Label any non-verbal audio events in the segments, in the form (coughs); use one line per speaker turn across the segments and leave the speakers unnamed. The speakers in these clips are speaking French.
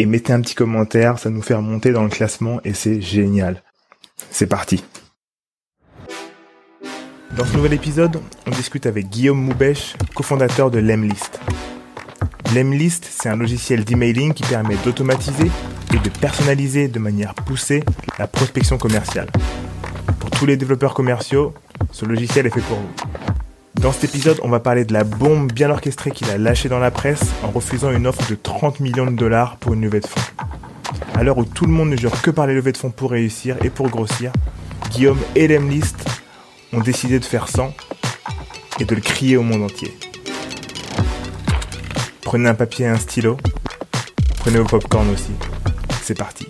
et mettez un petit commentaire, ça nous fait remonter dans le classement et c'est génial. C'est parti. Dans ce nouvel épisode, on discute avec Guillaume Moubèche, cofondateur de Lemlist. Lemlist, c'est un logiciel d'emailing qui permet d'automatiser et de personnaliser de manière poussée la prospection commerciale. Pour tous les développeurs commerciaux, ce logiciel est fait pour vous. Dans cet épisode, on va parler de la bombe bien orchestrée qu'il a lâchée dans la presse en refusant une offre de 30 millions de dollars pour une levée de fonds. À l'heure où tout le monde ne jure que par les levées de fonds pour réussir et pour grossir, Guillaume et Lemlist ont décidé de faire 100 et de le crier au monde entier. Prenez un papier et un stylo, prenez vos popcorn aussi. C'est parti.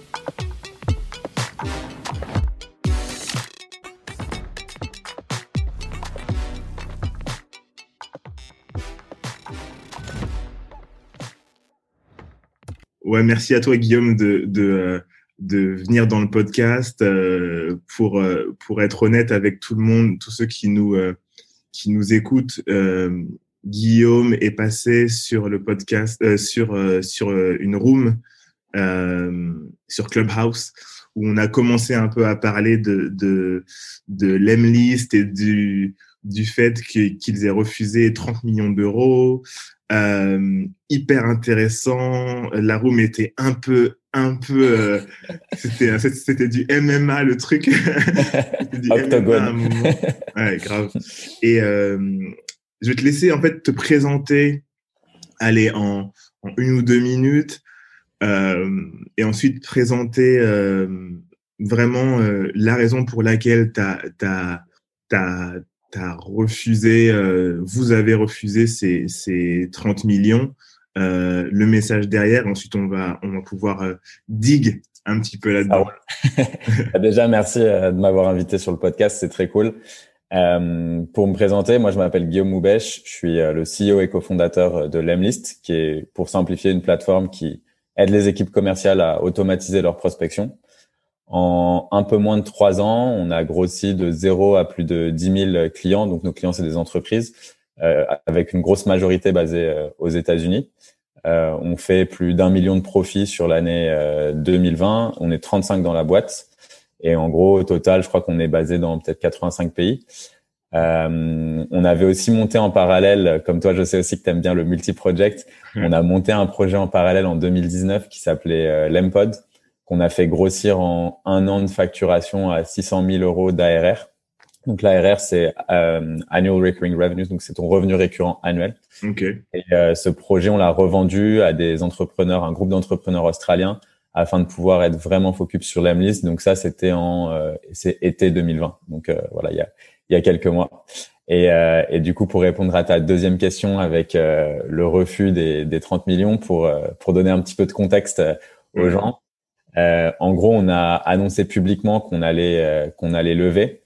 Ouais, merci à toi Guillaume de, de, de venir dans le podcast. Euh, pour, euh, pour être honnête avec tout le monde, tous ceux qui nous, euh, qui nous écoutent, Guillaume est passé sur le podcast, sur, sur une room euh, sur Clubhouse où on a commencé un peu à parler de de, de et du du fait qu'ils aient refusé 30 millions d'euros. Euh, hyper intéressant. La room était un peu, un peu, euh, c'était, c'était du MMA le truc. (laughs)
du Octogone.
Ouais, grave. Et euh, je vais te laisser en fait te présenter, aller en, en une ou deux minutes, et ensuite présenter vraiment la raison pour laquelle tu as, as, refusé, vous avez refusé ces, ces 30 millions, le message derrière. Ensuite, on va, on va pouvoir dig un petit peu là-dedans.
Ah (laughs) Déjà, merci de m'avoir invité sur le podcast, c'est très cool. Euh, pour me présenter, moi je m'appelle Guillaume Moubèche, je suis le CEO et cofondateur de Lemlist, qui est pour simplifier une plateforme qui aide les équipes commerciales à automatiser leur prospection. En un peu moins de trois ans, on a grossi de zéro à plus de 10 000 clients. Donc nos clients, c'est des entreprises euh, avec une grosse majorité basée euh, aux États-Unis. Euh, on fait plus d'un million de profits sur l'année 2020. On est 35 dans la boîte. Et en gros, au total, je crois qu'on est basé dans peut-être 85 pays. Euh, on avait aussi monté en parallèle, comme toi, je sais aussi que tu aimes bien le multi-project. On a monté un projet en parallèle en 2019 qui s'appelait euh, Lempod, qu'on a fait grossir en un an de facturation à 600 000 euros d'ARR. Donc l'ARR, c'est euh, Annual Recurring Revenues, donc c'est ton revenu récurrent annuel.
Okay.
Et euh, ce projet, on l'a revendu à des entrepreneurs, un groupe d'entrepreneurs australiens, afin de pouvoir être vraiment focus sur l'Emlist. Donc ça, c'était en c'est été 2020. Donc voilà, il y a il y a quelques mois. Et, euh, et, du coup, pour répondre à ta deuxième question avec euh, le refus des, des 30 millions, pour, euh, pour donner un petit peu de contexte euh, aux mmh. Gens, en gros, on a annoncé publiquement qu'on allait qu'on allait lever,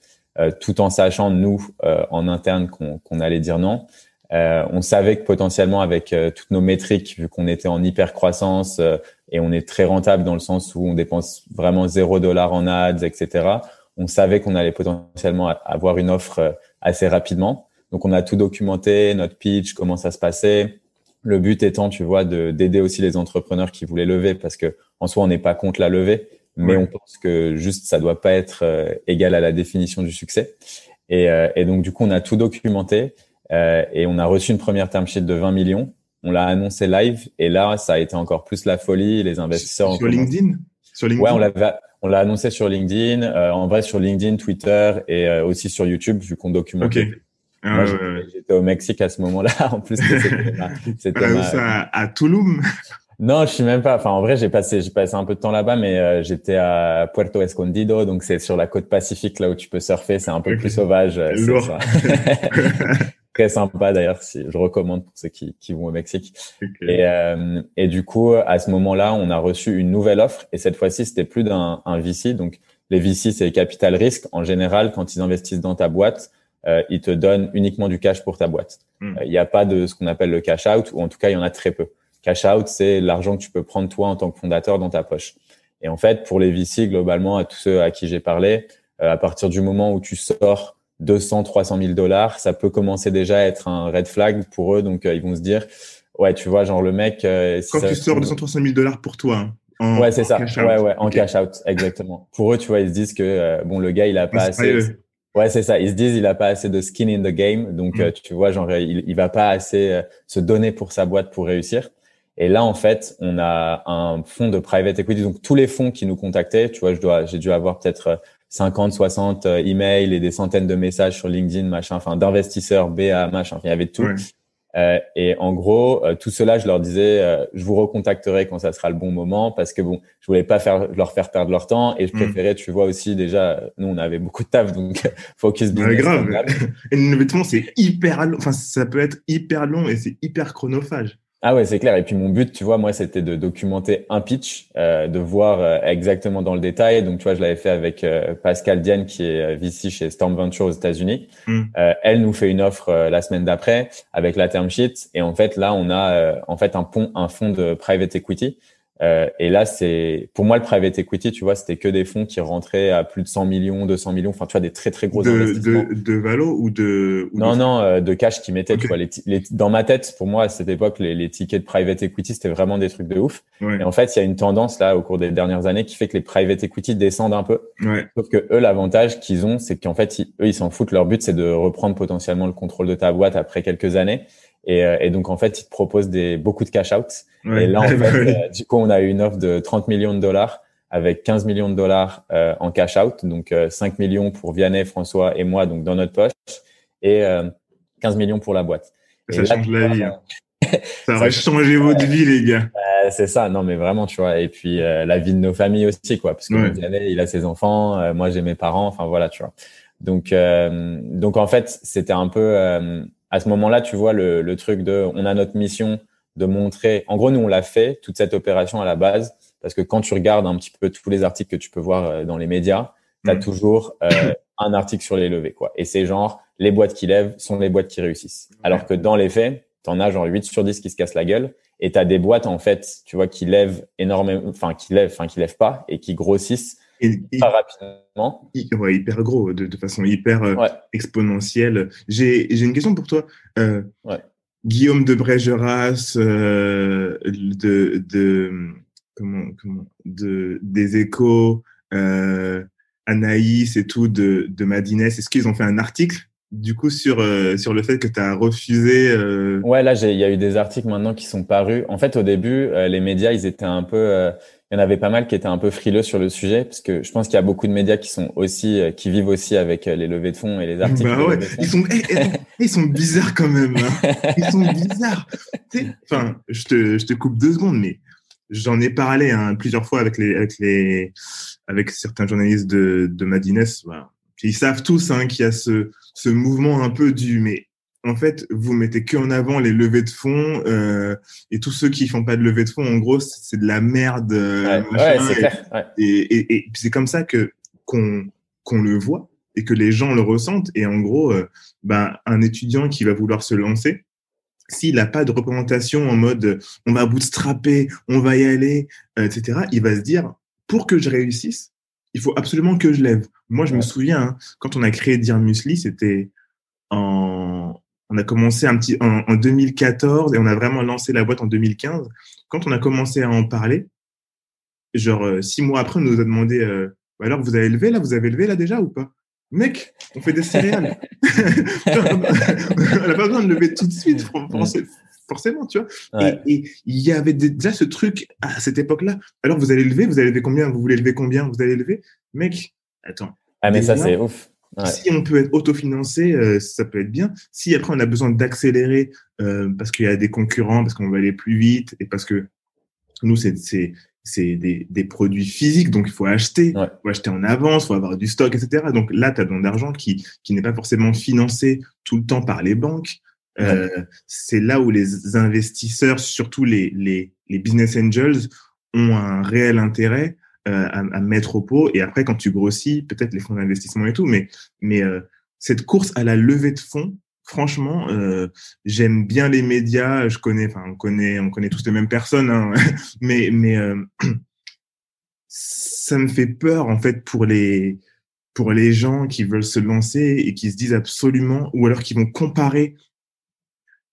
tout en sachant nous en interne qu'on allait dire non. on savait que potentiellement avec toutes nos métriques, vu qu'on était en hyper croissance et on est très rentable dans le sens où on dépense vraiment zéro dollar en ads, etc on savait qu'on allait potentiellement avoir une offre euh, assez rapidement. Donc on a tout documenté, notre pitch, comment ça se passait. Le but étant, tu vois, de d'aider aussi les entrepreneurs qui voulaient lever, parce que en soi on n'est pas contre la levée, mais on pense que juste ça doit pas être euh, égal à la définition du succès. Et, euh, et, donc du coup on a tout documenté et on a reçu une première term sheet de 20 millions. On l'a annoncé live et là ça a été encore plus la folie. Les investisseurs
sur LinkedIn?
Sur LinkedIn? Ouais, on l'avait on l'a annoncé sur LinkedIn, euh, en vrai sur LinkedIn, Twitter et euh, aussi sur YouTube vu qu'on documente.
Ok.
Ah, j'étais au Mexique à ce moment-là. (laughs) En plus,
c'était ma... à, Tulum?
Non, je suis même pas. Enfin, en vrai, j'ai passé, j'ai passé un peu de temps là-bas, mais euh, j'étais à Puerto Escondido, donc c'est sur la côte pacifique là où tu peux surfer. C'est un peu plus sauvage.
Lourd. (laughs) (laughs)
très sympa d'ailleurs. Si je recommande pour ceux qui, qui vont au Mexique. Et, euh, et du coup, à ce moment-là, on a reçu une nouvelle offre et cette fois-ci, c'était plus d'un un VC. Donc, les VC, c'est capital risque. En général, quand ils investissent dans ta boîte, euh, ils te donnent uniquement du cash pour ta boîte. Hmm. Euh, il n'y a pas de ce qu'on appelle le cash out, ou en tout cas, il y en a très peu. Cash out, c'est l'argent que tu peux prendre toi en tant que fondateur dans ta poche. Et en fait, pour les VC, globalement, à tous ceux à qui j'ai parlé, euh, à partir du moment où tu sors 200, 300 000 dollars, ça peut commencer déjà à être un red flag pour eux. Donc, ils vont se dire, ouais, tu vois, genre le mec.
Si Quand tu sors 200, 300 000 dollars pour toi,
hein, ouais, c'est ça. Ouais, ouais, en cash out, exactement. Pour eux, tu vois, ils se disent que bon, le gars, il a pas assez. Ouais, c'est ça. Ils se disent il a pas assez de skin in the game, donc mm. euh, tu vois, genre il, il va pas assez euh, se donner pour sa boîte pour réussir. Et là, en fait, on a un fonds de private equity. Donc tous les fonds qui nous contactaient, tu vois, je dois, j'ai dû avoir peut-être 50, 60 euh, emails et des centaines de messages sur LinkedIn, machin, enfin d'investisseurs, BA, machin. il y avait tout. Euh, et en gros, euh, tout cela, je leur disais, euh, je vous recontacterai quand ça sera le bon moment parce que bon, je voulais pas faire leur faire perdre leur temps et je mm. préférais, tu vois aussi déjà, nous on avait beaucoup de taf donc (laughs) focus business.
grave. (laughs) et le c'est hyper long, enfin ça peut être hyper long et c'est hyper chronophage.
Ah ouais, c'est clair. Et puis mon but, tu vois, moi, c'était de documenter un pitch, euh, de voir euh, exactement dans le détail. Donc, tu vois, je l'avais fait avec euh, Pascal Diane, qui est VC chez Storm Venture aux États-Unis. Mm. elle nous fait une offre la semaine d'après avec la term sheet. Et en fait, là, on a en fait un pont, un fonds de private equity euh, et là, c'est pour moi le private equity, tu vois, c'était que des fonds qui rentraient à plus de 100 millions, 200 millions, enfin tu vois des très très gros
de,
investissements.
De, de valo ou de
non non euh, de cash qui mettaient. Tu vois, les, les, dans ma tête, pour moi à cette époque, les, les tickets de private equity c'était vraiment des trucs de ouf. Et en fait, il y a une tendance là au cours des dernières années qui fait que les private equity descendent un peu.
Ouais.
Sauf que eux, l'avantage qu'ils ont, c'est qu'en fait, eux, ils s'en foutent. Leur but, c'est de reprendre potentiellement le contrôle de ta boîte après quelques années. Et, euh, et, donc, en fait, ils te proposent des, beaucoup de cash out. Et là, en (laughs) fait, euh, du coup, on a eu une offre de 30 millions de dollars avec 15 millions de dollars euh, en cash out. Donc, 5 millions pour Vianney, François et moi, donc dans notre poche. Et 15 millions pour la boîte.
Ça change la vie. Hein. ça aurait changé votre vie, les gars.
c'est ça, non, mais vraiment, tu vois. Et puis, la vie de nos familles aussi, quoi. Parce que Vianney, il a ses enfants, moi, j'ai mes parents. Enfin, voilà, tu vois. Donc, donc en fait, c'était un peu à ce moment-là, tu vois le, le, truc de, on a notre mission de montrer. En gros, nous, on l'a fait toute cette opération à la base parce que quand tu regardes un petit peu tous les articles que tu peux voir euh, dans les médias, tu as mm. toujours euh, un article sur les levées, quoi. Et c'est genre les boîtes qui lèvent sont les boîtes qui réussissent. Alors que dans les faits, tu en as genre 8 sur 10 qui se cassent la gueule et tu as des boîtes en fait, tu vois, qui lèvent énormément, enfin qui lèvent, enfin qui lèvent pas et qui grossissent et, rapidement.
Ouais, hyper gros, de, de façon hyper euh, exponentielle. J'ai une question pour toi. Euh, Guillaume de Brégeras, euh, de, de, comment, comment, de, des échos, Anaïs et tout, de, de Madines, est-ce qu'ils ont fait un article du coup sur sur le fait que tu as refusé euh...
Ouais, là il y a eu des articles maintenant qui sont parus. En fait, au début, les médias ils étaient un peu il y en avait pas mal qui étaient un peu frileux sur le sujet, parce que je pense qu'il y a beaucoup de médias qui sont aussi, euh, qui vivent aussi avec euh, les levées de fonds et les articles.
Bah ouais. ils, sont, eh, eh, ils sont bizarres quand même. Hein. Ils sont bizarres. enfin, je te, je te coupe deux secondes, mais j'en ai parlé hein, plusieurs fois avec les, avec les, avec certains journalistes de, de Madines. Voilà. Ils savent tous hein, qu'il y a ce, ce mouvement un peu du, mais en fait, vous mettez que en avant les levées de fonds euh, et tous ceux qui font pas de levée de fonds, en gros, c'est de la merde.
Euh, ouais, c'est clair.
Et, et, et, c'est comme ça que qu'on qu'on le voit et que les gens le ressentent. Et en gros, euh, ben, un étudiant qui va vouloir se lancer, s'il n'a pas de représentation en mode on va bootstrapper, on va y aller, euh, etc., il va se dire pour que je réussisse, il faut absolument que je lève. Moi, je me souviens, hein, quand on a créé Dear Musli, c'était en on a commencé un petit en, 2014 et on a vraiment lancé la boîte en 2015. Quand on a commencé à en parler, genre euh, six mois après, on nous a demandé euh, bah alors vous avez levé là, vous avez levé là déjà ou pas Mec, on fait des céréales. (laughs) on n'a pas besoin de lever tout de suite, forcément, tu vois. Et il y avait déjà ce truc à cette époque-là. Alors vous allez lever, vous allez lever combien? Vous voulez lever combien? Vous allez lever? Mec, attends.
Ah mais ça c'est ouf.
Si on peut être autofinancé, euh, ça peut être bien. Si après on a besoin d'accélérer euh, parce qu'il y a des concurrents, parce qu'on va aller plus vite et parce que nous c'est c'est des, des, produits physiques, donc il faut acheter, il faut acheter en avance, il faut avoir du stock, etc. Donc là, tu as besoin d'argent qui, qui n'est pas forcément financé tout le temps par les banques. Euh, c'est là où les investisseurs, surtout les, les, les, business angels, ont un réel intérêt à, à, mettre au pot. Et après, quand tu grossis, peut-être les fonds d'investissement et tout, mais, mais euh, cette course à la levée de fonds, franchement, euh, j'aime bien les médias. Je connais, enfin, on connaît, on connaît tous les mêmes personnes, hein, (laughs) mais, mais euh, ça me fait peur en fait pour les pour les gens qui veulent se lancer et qui se disent absolument, ou alors qui vont comparer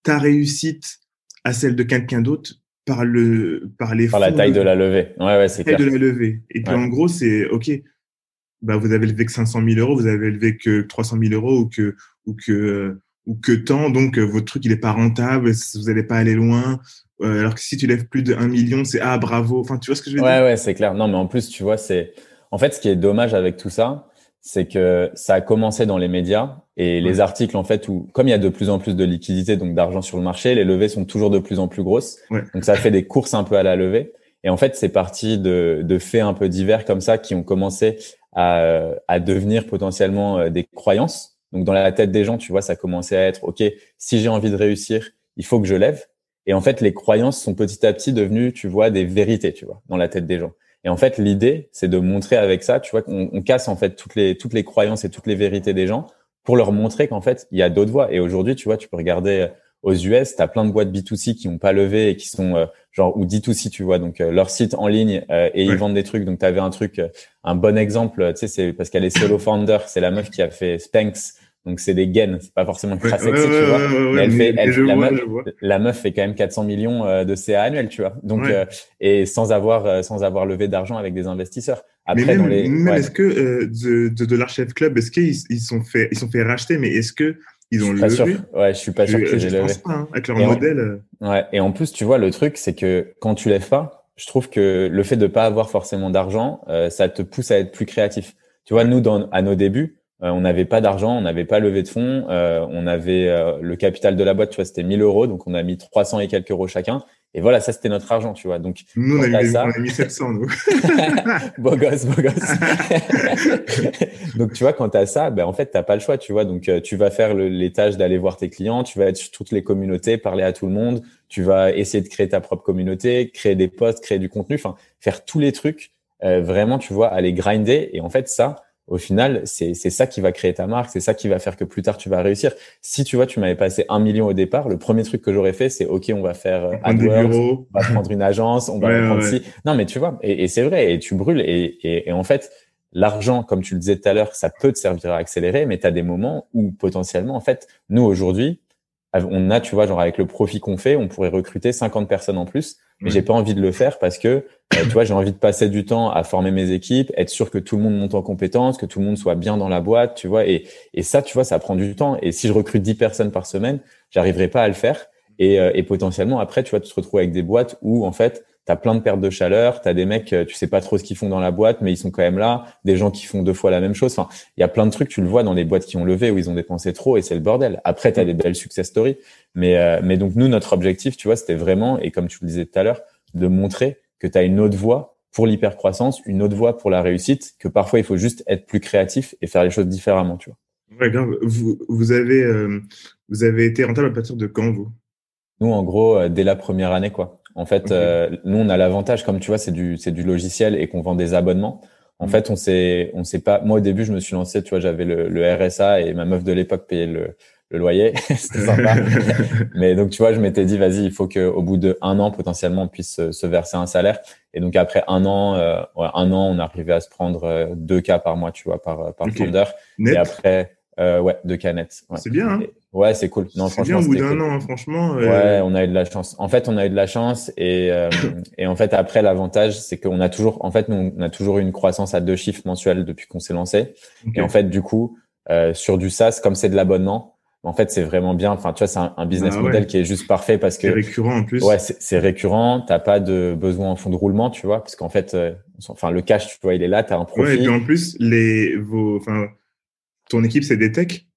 ta réussite à celle de quelqu'un d'autre par le par les
par la taille de, la levée. Ouais, ouais, c'est clair.
de la levée. Et puis en gros, c'est ok. Bah, vous avez levé que 500 000 euros, vous avez levé que 300 000 euros ou que ou que ou que tant, donc euh, votre truc il est pas rentable, vous n'allez pas aller loin. Euh, alors que si tu lèves plus de 1 million, c'est ah bravo. Enfin, tu vois ce que je veux
dire?
Ouais,
ouais, c'est clair. Non, mais en plus, tu vois, c'est en fait ce qui est dommage avec tout ça, c'est que ça a commencé dans les médias et les articles en fait où comme il y a de plus en plus de liquidités donc d'argent sur le marché, les levées sont toujours de plus en plus grosses. Donc ça fait des courses un peu à la levée. Et en fait, c'est parti de, de faits un peu divers comme ça qui ont commencé à, à devenir potentiellement euh, des croyances donc dans la tête des gens, tu vois, ça commençait à être OK, si j'ai envie de réussir, il faut que je lève. Et en fait, les croyances sont petit à petit devenues, tu vois, des vérités, tu vois, dans la tête des gens. Et en fait, l'idée, c'est de montrer avec ça, tu vois, qu'on on casse en fait toutes les toutes les croyances et toutes les vérités des gens pour leur montrer qu'en fait, il y a d'autres voies. Et aujourd'hui, tu vois, tu peux regarder aux US, tu as plein de boîtes B2C qui n'ont pas levé et qui sont euh, genre ou D2C, tu vois, donc euh, leur site en ligne euh, et ils vendent des trucs. Donc tu avais un truc, un bon exemple, tu sais, c'est parce qu'elle est solo founder, c'est la meuf qui a fait Spanx, donc c'est des gains, c'est pas forcément très sexy, tu vois. mais elle fait, elle, la, meuf, la, meuf, fait quand même 400 millions de CA annuels, tu vois. Donc et sans avoir sans avoir levé d'argent avec des investisseurs.
Après, mais même, les, même est-ce que de, de, de l'Archef Club, est-ce qu'ils ils sont fait ils sont fait racheter, mais est-ce que ils ont levé.
Sûr. Ouais, je suis pas sûr que j'ai levé.
Pas, hein, avec leur modèle.
Euh. ouais. Et en plus, tu vois, le truc, c'est que quand tu lèves pas, je trouve que le fait de pas avoir forcément d'argent, euh, ça te pousse à être plus créatif. Tu vois, nous, dans, à nos débuts, euh, on n'avait pas d'argent, on n'avait pas levé de fonds, euh, on avait euh, le capital de la boîte, tu vois, c'était 1000 euros, donc on a mis 300 et quelques euros chacun. Et voilà, ça c'était notre argent, tu vois. Donc
nous on a, mis, ça... on a mis 700 nous. (laughs) (laughs)
beau gosse, beau gosse. (laughs) donc tu vois, quand t'as ça, ben en fait t'as pas le choix, tu vois. Donc tu vas faire le, les tâches d'aller voir tes clients, tu vas être sur toutes les communautés, parler à tout le monde, tu vas essayer de créer ta propre communauté, créer des posts, créer du contenu, enfin faire tous les trucs. vraiment, tu vois, aller grinder. Et en fait ça au final, c'est ça qui va créer ta marque, c'est ça qui va faire que plus tard tu vas réussir. Si tu vois, tu m'avais passé un million au départ, le premier truc que j'aurais fait, c'est OK, on va faire euh, AdWords, on va prendre une agence, on va prendre ci. Non, mais tu vois, et, et c'est vrai, et tu brûles. Et, et, et en fait, l'argent, comme tu le disais tout à l'heure, ça peut te servir à accélérer, mais tu as des moments où potentiellement, en fait, nous aujourd'hui, on a, tu vois, genre avec le profit qu'on fait, on pourrait recruter 50 personnes en plus, mais j'ai pas envie de le faire parce que, euh, tu vois, j'ai envie de passer du temps à former mes équipes, être sûr que tout le monde monte en compétences, que tout le monde soit bien dans la boîte, tu vois, et, et ça, tu vois, ça prend du temps. Et si je recrute 10 personnes par semaine, j'arriverai pas à le faire. Et, euh, et potentiellement, après, tu vois, tu te retrouves avec des boîtes où, en fait, tu as plein de pertes de chaleur, tu as des mecs, euh, tu sais pas trop ce qu'ils font dans la boîte, mais ils sont quand même là, des gens qui font deux fois la même chose. Enfin, il y a plein de trucs, tu le vois dans les boîtes qui ont levé où ils ont dépensé trop et c'est le bordel. Après, tu as des belles success stories. Mais, euh, mais donc, nous, notre objectif, tu vois, c'était vraiment, et comme tu le disais tout à l'heure, de montrer que tu as une autre voie pour l'hypercroissance, une autre voie pour la réussite, que parfois, il faut juste être plus créatif et faire les choses différemment, tu vois.
Ouais, grave. Vous, vous, avez, euh, vous avez été rentable à partir de quand, vous?
Nous, en gros, dès la première année, quoi. En fait, euh, nous, on a l'avantage, comme tu vois, c'est du, c'est du logiciel et qu'on vend des abonnements. En mm. fait, on sait, on sait pas. Moi, au début, je me suis lancé, tu vois, j'avais le, le, RSA et ma meuf de l'époque payait le, le loyer. (laughs) C'était sympa. (laughs) Mais donc, tu vois, je m'étais dit, vas-y, il faut qu'au bout de un an, potentiellement, on puisse se, verser un salaire. Et donc, après un an, euh, ouais, un an, on arrivait à se prendre euh, deux cas par mois, tu vois, par, par okay. Et après, euh, ouais, deux canettes. Ouais.
C'est bien. Hein?
Ouais, c'est cool.
Non, franchement, bien au bout d'un an, hein, franchement.
Euh... Ouais, on a eu de la chance. En fait, on a eu de la chance et euh, (coughs) et en fait après l'avantage, c'est qu'on a toujours, en fait, nous, on a toujours eu une croissance à deux chiffres mensuels depuis qu'on s'est lancé. Okay. Et en fait, du coup, euh, sur du SaaS, comme c'est de l'abonnement, en fait, c'est vraiment bien. Enfin, tu vois, c'est un, un, business ah, model qui est juste parfait parce que
c'est récurrent en plus.
Ouais, c'est récurrent. T'as pas de besoin en fond de roulement, tu vois, parce qu'en fait, euh, enfin, le cash, tu vois, il est là. T'as un profit.
Ouais, et puis en plus, les vos, enfin, ton équipe, c'est des techs?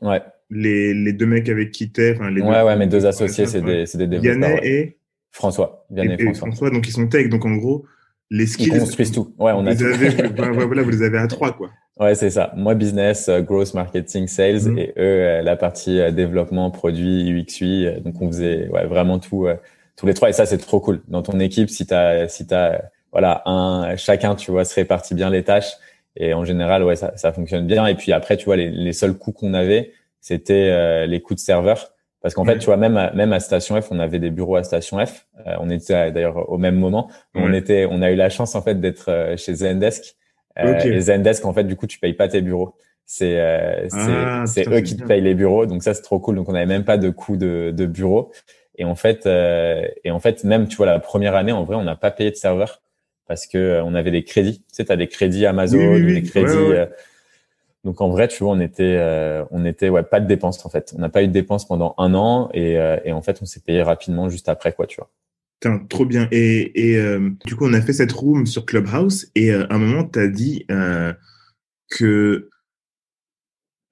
Ouais.
Les, les deux mecs avec qui t'es, enfin les
ouais,
deux,
ouais, mes deux associés, c'est des, c'est des développeurs.
Yannet et
François, Vianney
et,
François.
François. Donc ils sont tech, donc en gros les skills.
Ils construisent tout. Ouais, on a
vous, avez, (laughs) voilà, vous les avez à trois quoi.
Ouais, c'est ça. Moi, business, uh, growth, marketing, sales, mm-hmm. et eux, euh, la partie euh, développement, produit, UX, UI. Euh, donc, on faisait ouais, vraiment tout, tous les trois. Et ça, c'est trop cool. Dans ton équipe, si t'as, si t'as, voilà, un, chacun, tu vois, se répartit bien les tâches. Et en général, ouais, ça, ça fonctionne bien. Et puis après, tu vois, les, les seuls coûts qu'on avait, c'était les coûts de serveur. Parce qu'en fait, tu vois, même à, même à Station F, on avait des bureaux à Station F. on était d'ailleurs au même moment. On était, on a eu la chance en fait d'être chez Zendesk. Euh, Et Zendesk, en fait, du coup, tu payes pas tes bureaux. C'est euh, ah, c'est eux qui te payent les bureaux. Donc ça, c'est trop cool. Donc on n'avait même pas de coût de, de bureau. Et en fait, euh, et en fait, même tu vois la première année, en vrai, on n'a pas payé de serveur parce que euh, on avait des crédits. Tu sais, t'as des crédits Amazon, des crédits. Euh, donc en vrai, tu vois, on était, euh, on était, ouais, pas de dépenses en fait. On n'a pas eu de dépenses pendant un an et, et en fait, on s'est payé rapidement juste après quoi, tu vois
trop bien. Et, et euh, du coup, on a fait cette room sur Clubhouse et euh, à un moment, tu as dit euh, que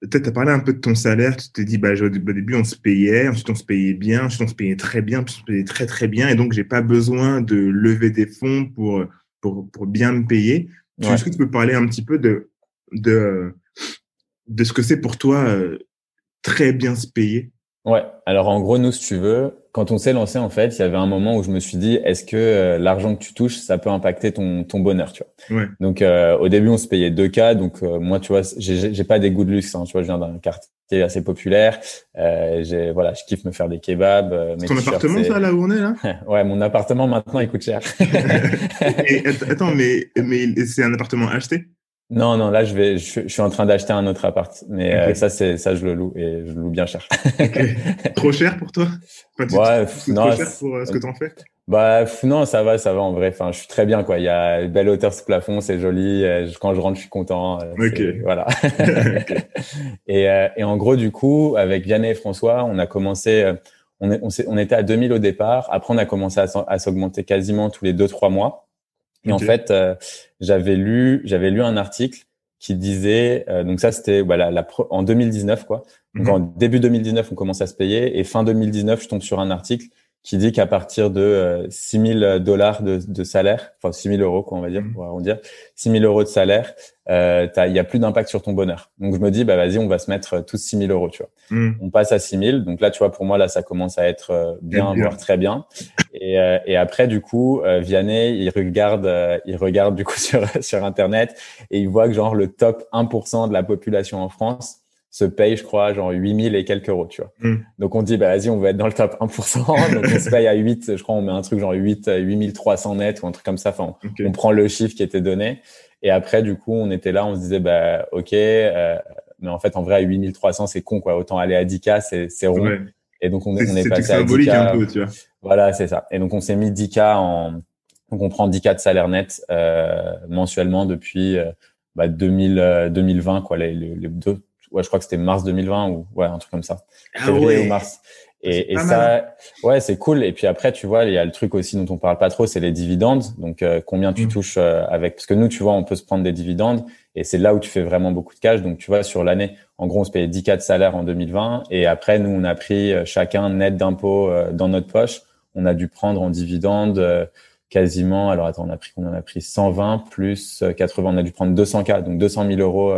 peut-être tu as parlé un peu de ton salaire. Tu t'es dit, bah, au début, on se payait, ensuite on se payait bien, ensuite on se payait très bien, puis on se payait très très bien. Et donc, j'ai pas besoin de lever des fonds pour, pour, pour bien me payer. Est-ce que tu peux parler un petit peu de, de, de ce que c'est pour toi très bien se payer?
Ouais. Alors en gros, nous, si tu veux, quand on s'est lancé, en fait, il y avait un moment où je me suis dit, est-ce que euh, l'argent que tu touches, ça peut impacter ton, ton bonheur, tu vois? Ouais. Donc euh, au début, on se payait 2K. Donc euh, moi, tu vois, j'ai pas des goûts de luxe. Hein, tu vois, je viens d'un quartier assez populaire. j'ai voilà, je kiffe me faire des kebabs.
ton appartement, ça, là où on est là? (laughs)
Ouais, mon appartement maintenant, il coûte cher. (laughs)
Et, attends, mais mais c'est un appartement acheté?
Non, non, là je vais, je, suis en train d'acheter un autre appart, mais euh, ça c'est, ça je le loue et je le loue bien cher. (laughs)
Trop cher pour toi?
Ouais, non,
trop cher pour euh, ce que t'en fais?
Bah non, ça va, ça va en vrai. Enfin, je suis très bien quoi. Il y a une belle hauteur sous plafond, c'est joli. Quand je rentre, je suis content.
Ok. (laughs)
Voilà. (laughs) et, euh, et en gros, du coup, avec Vianney et François, on a commencé. On, est, on, on était à 2000 au départ. Après, on a commencé à, à s'augmenter quasiment tous les deux trois mois. Et en fait, euh, j'avais lu, j'avais lu un article qui disait, euh, donc ça c'était voilà, la, en 2019 quoi. Donc mhm. en début 2019, on commence à se payer et fin 2019, je tombe sur un article qui dit qu'à partir de euh, 6 000 dollars de, de, salaire, enfin 6 000 euros, quoi, on va dire, on va dire, 6 000 euros de salaire, euh, il y a plus d'impact sur ton bonheur. Donc je me dis, bah vas-y, on va se mettre euh, tous 6 000 euros, tu vois. Mhm. On passe à 6 000. Donc là, tu vois, pour moi, là, ça commence à être euh, bien, voire très bien. Et, euh, et après, du coup, Vianney, il regarde, il regarde du coup (laughs) sur sur internet et il voit que genre le top 1% de la population en France se paye, je crois, genre 8000 et quelques euros, tu vois. Hmm. Donc, on dit, bah, vas-y, on va être dans le top 1%. (laughs) donc, on se paye à 8, je crois, on met un truc genre 8, 8300 net ou un truc comme ça. Enfin, on, prend le chiffre qui était donné. Et après, du coup, on était là, on se disait, bah, OK, euh, mais en fait, en vrai, à 8300, c'est con, quoi. Autant aller à 10K, c'est, c'est rond. Et donc, on, est, on est passé à 10K. Un peu, tu vois. Voilà, c'est ça. Et donc, on s'est mis 10K en, donc on prend 10K de salaire net, euh, mensuellement depuis, euh, bah, 2000, 2020, quoi, les, les, les deux, ouais, je crois que c'était mars 2020 ou ouais, un truc comme ça.
Ah Février ou
mars. Et, et ça, ouais, c'est cool. Et puis après, tu vois, il y a le truc aussi dont on parle pas trop, c'est les dividendes. Donc, euh, combien tu mm. touches euh, avec Parce que nous, tu vois, on peut se prendre des dividendes et c'est là où tu fais vraiment beaucoup de cash. Donc, tu vois, sur l'année, en gros, on se payait 10 cas de salaire en 2020 et après, nous, on a pris euh, chacun net d'impôts dans notre poche. On a dû prendre en dividendes quasiment. Alors, attends, on a pris on a pris 120 plus 80. On a dû prendre 200 cas, donc 200 000 euros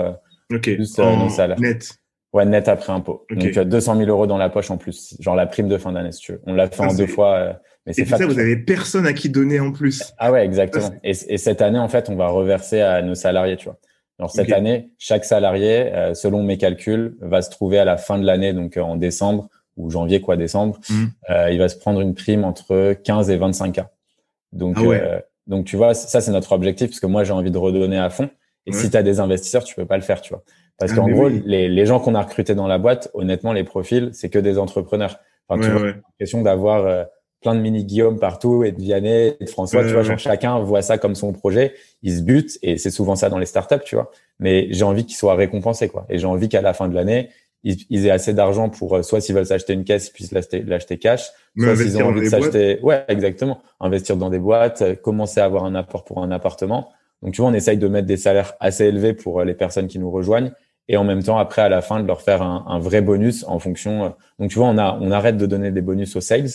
Ok. Plus euh, Net.
Ouais, net après impôt. Donc tu as 200 000 euros dans la poche en plus, genre la prime de fin d'année si tu veux. On l'a fait ah, en deux fois. Euh,
mais c'est ça, vous avez personne à qui donner en plus.
Ah ouais, exactement. Et, et, cette année, en fait, on va reverser à nos salariés, tu vois. Alors cette année, chaque salarié, euh, selon mes calculs, va se trouver à la fin de l'année, donc en décembre ou janvier, quoi, décembre, mmh. il va se prendre une prime entre 15 et 25 k. Donc, ah donc tu vois, ça c'est notre objectif parce que moi j'ai envie de redonner à fond. Et si tu as des investisseurs, tu peux pas le faire, tu vois. Parce ah, qu'en gros, les, les, gens qu'on a recrutés dans la boîte, honnêtement, les profils, c'est que des entrepreneurs. Enfin, tu vois, l'impression d'avoir euh, plein de mini Guillaume partout et de Vianney et de François, tu vois, genre chacun voit ça comme son projet, ils se butent et c'est souvent ça dans les startups, tu vois. Mais j'ai envie qu'ils soient récompensés, quoi. Et j'ai envie qu'à la fin de l'année, ils, aient assez d'argent pour euh, soit s'ils veulent s'acheter une caisse, ils puissent l'acheter cash, soit s'ils ont envie de s'acheter, ouais, exactement, investir dans des boîtes, euh, commencer à avoir un apport pour un appartement. Donc, tu vois, on essaye de mettre des salaires assez élevés pour euh, les personnes qui nous rejoignent et en même temps, après, à la fin, de leur faire un, un vrai bonus en fonction. Euh, donc, tu vois, on, a, on arrête de donner des bonus aux sales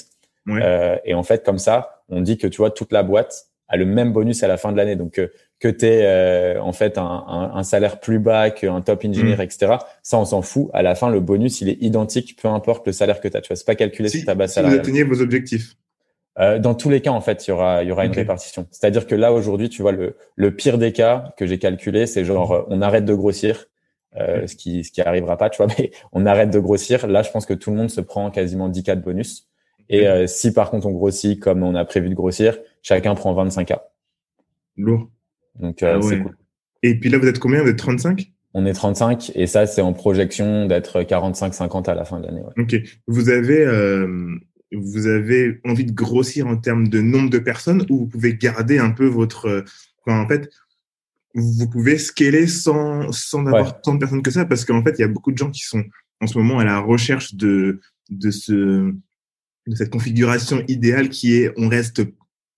Euh, et en fait, comme ça, on dit que tu vois toute la boîte a le même bonus à la fin de l'année. Donc euh, que tu es euh, en fait un, un, un, salaire plus bas qu'un top engineer, mm. etc. Ça, on s'en fout. À la fin, le bonus, il est identique, peu importe le salaire que tu as. Tu vois, c'est pas calculé
si,
sur ta base
si
salariale.
vous atteignez vos objectifs.
Euh, dans tous les cas, en fait, il y aura, il y aura une répartition. C'est-à-dire que là, aujourd'hui, tu vois, le, le pire des cas que j'ai calculé, c'est genre, euh, on arrête de grossir, euh, ce qui, ce qui arrivera pas, tu vois, (laughs) mais on arrête de grossir. Là, je pense que tout le monde se prend quasiment 10 cas de bonus. Et euh, si par contre on grossit comme on a prévu de grossir, chacun prend 25 cas.
Lourd.
Donc euh,
Ah
c'est
ouais.
cool.
Et puis là, vous êtes combien? Vous êtes 35
On est 35 et ça c'est en projection d'être 45-50 à la fin de l'année. Ouais.
Ok. Vous avez, euh, vous avez envie de grossir en termes de nombre de personnes ou vous pouvez garder un peu votre. euh, enfin, en fait, vous pouvez scaler sans, sans avoir
Ouais.
tant de personnes que ça parce qu'en fait, il y a beaucoup de gens qui sont en ce moment à la recherche de, de, ce, de cette configuration idéale qui est on reste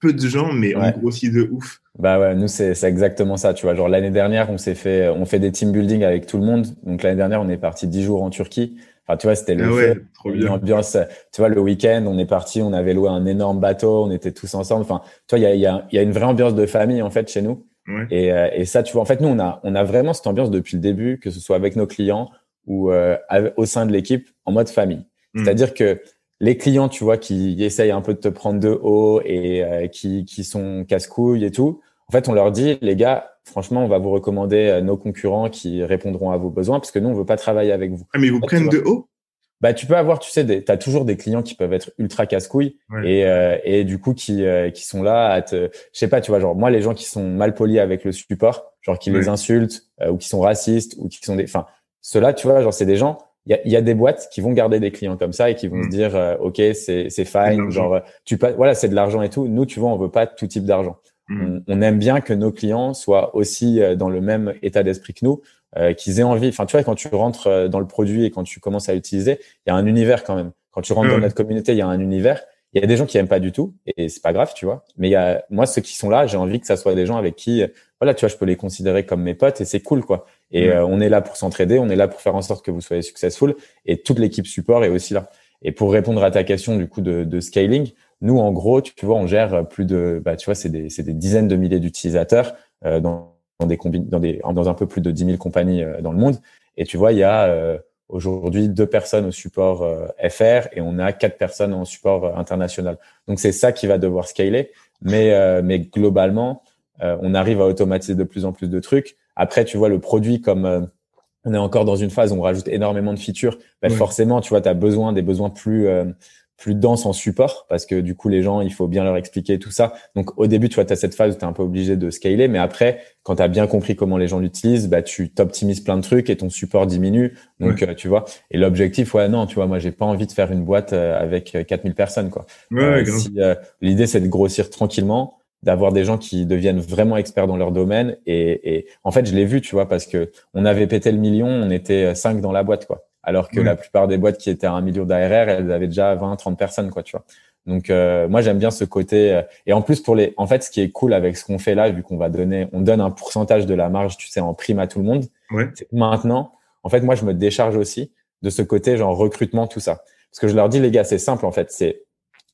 peu de gens, mais
Ouais.
on grossit de ouf.
Bah ouais, nous c'est c'est exactement ça, tu vois. Genre l'année dernière, on s'est fait on fait des team building avec tout le monde. Donc l'année dernière, on est parti 10 jours en Turquie. Enfin, tu vois, c'était le
Ah ouais,
feu.
trop
une
bien.
ambiance. Tu vois, le week-end, on est parti, on avait loué un énorme bateau, on était tous ensemble. Enfin, tu vois, il y a, y, a, y a une vraie ambiance de famille en fait chez nous.
Ouais.
Et, euh, et ça, tu vois, en fait, nous, on a, on a vraiment cette ambiance depuis le début, que ce soit avec nos clients ou euh, au sein de l'équipe, en mode famille.
Mm.
C'est-à-dire que les clients, tu vois, qui essayent un peu de te prendre de haut et euh, qui, qui sont casse-couilles et tout, en fait, on leur dit, les gars, franchement, on va vous recommander euh, nos concurrents qui répondront à vos besoins parce que nous, on veut pas travailler avec vous.
Ah, mais ils vous
tu
prennent de haut?
Bah, tu peux avoir, tu sais, des, t'as toujours des clients qui peuvent être ultra casse-couilles
Ouais.
et, euh, et du coup qui, euh, qui sont là à te, je sais pas, tu vois, genre moi les gens qui sont mal polis avec le support, genre qui
Ouais.
les insultent euh, ou qui sont racistes ou qui sont des, enfin, ceux-là, tu vois, genre c'est des gens. Il y a, y a des boîtes qui vont garder des clients comme ça et qui vont
Mm.
se dire, euh, ok, c'est c'est fine, genre euh, tu pas, voilà, c'est de l'argent et tout. Nous, tu vois, on veut pas tout type d'argent.
Mm.
On, on aime bien que nos clients soient aussi euh, dans le même état d'esprit que nous, euh, qu'ils aient envie. Enfin, tu vois, quand tu rentres euh, dans le produit et quand tu commences à l'utiliser, il y a un univers quand même. Quand tu rentres
Ouais.
dans notre communauté, il y a un univers. Il y a des gens qui aiment pas du tout et c'est pas grave, tu vois. Mais il y a moi ceux qui sont là, j'ai envie que ça soit des gens avec qui, euh, voilà, tu vois, je peux les considérer comme mes potes et c'est cool, quoi. Et euh, on est là pour s'entraider, on est là pour faire en sorte que vous soyez successful et toute l'équipe support est aussi là. Et pour répondre à ta question du coup de, de scaling, nous en gros, tu vois, on gère plus de, bah, tu vois, c'est des, c'est des dizaines de milliers d'utilisateurs euh, dans, dans des combi- dans des, dans un peu plus de 10 000 compagnies euh, dans le monde. Et tu vois, il y a euh, aujourd'hui deux personnes au support euh, FR et on a quatre personnes en support euh, international. Donc c'est ça qui va devoir scaler, mais euh, mais globalement, euh, on arrive à automatiser de plus en plus de trucs. Après, tu vois le produit comme euh, on est encore dans une phase où on rajoute énormément de features,
Ouais.
forcément, tu vois, tu as besoin des besoins plus euh, plus denses en support parce que du coup les gens, il faut bien leur expliquer tout ça. Donc au début, tu vois, tu as cette phase où tu es un peu obligé de scaler, mais après quand tu as bien compris comment les gens l'utilisent, bah tu t'optimises plein de trucs et ton support diminue. Donc euh, tu vois, et l'objectif ouais non, tu vois, moi j'ai pas envie de faire une boîte euh, avec euh, 4000 personnes quoi.
Ouais,
Euh, si, euh, l'idée c'est de grossir tranquillement, d'avoir des gens qui deviennent vraiment experts dans leur domaine et, et en fait je l'ai vu tu vois parce que on avait pété le million, on était cinq dans la boîte quoi. Alors que la plupart des boîtes qui étaient à un million d'ARR, elles avaient déjà 20, 30 personnes quoi, tu vois. Donc euh, moi j'aime bien ce côté euh, et en plus pour les en fait ce qui est cool avec ce qu'on fait là vu qu'on va donner on donne un pourcentage de la marge tu sais en prime à tout le monde que maintenant en fait moi je me décharge aussi de ce côté genre recrutement tout ça. Parce que je leur dis les gars c'est simple en fait c'est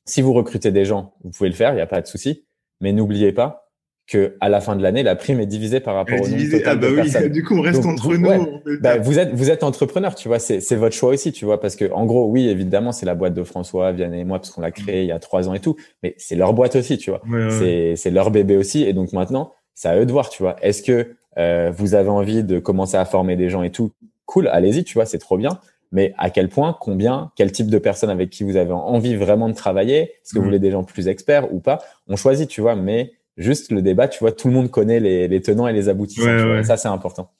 si vous recrutez des gens vous pouvez le faire il y a pas de souci mais n'oubliez pas que à la fin de l'année la prime est divisée par rapport au nombre total
Ah bah
de
oui,
personnes (laughs)
du coup on reste
Donc,
entre
vous-
nous.
ouais. bah, vous êtes vous êtes entrepreneur, tu vois, c'est c'est votre choix aussi, tu vois, parce que en gros, oui, évidemment, c'est la boîte de François, Vianney et moi, parce qu'on l'a créé il y a trois ans et tout, mais c'est leur boîte aussi, tu vois,
Ouais, ouais.
c'est c'est leur bébé aussi, et donc maintenant, c'est à eux de voir, tu vois. Est-ce que euh, vous avez envie de commencer à former des gens et tout? Cool, allez-y, tu vois, c'est trop bien. Mais à quel point, combien, quel type de personnes avec qui vous avez envie vraiment de travailler? Est-ce que vous
Mhm.
voulez des gens plus experts ou pas? On choisit, tu vois, mais juste le débat, tu vois, tout le monde connaît les, les tenants et les aboutissants.
Ouais, ouais.
ça, c'est important.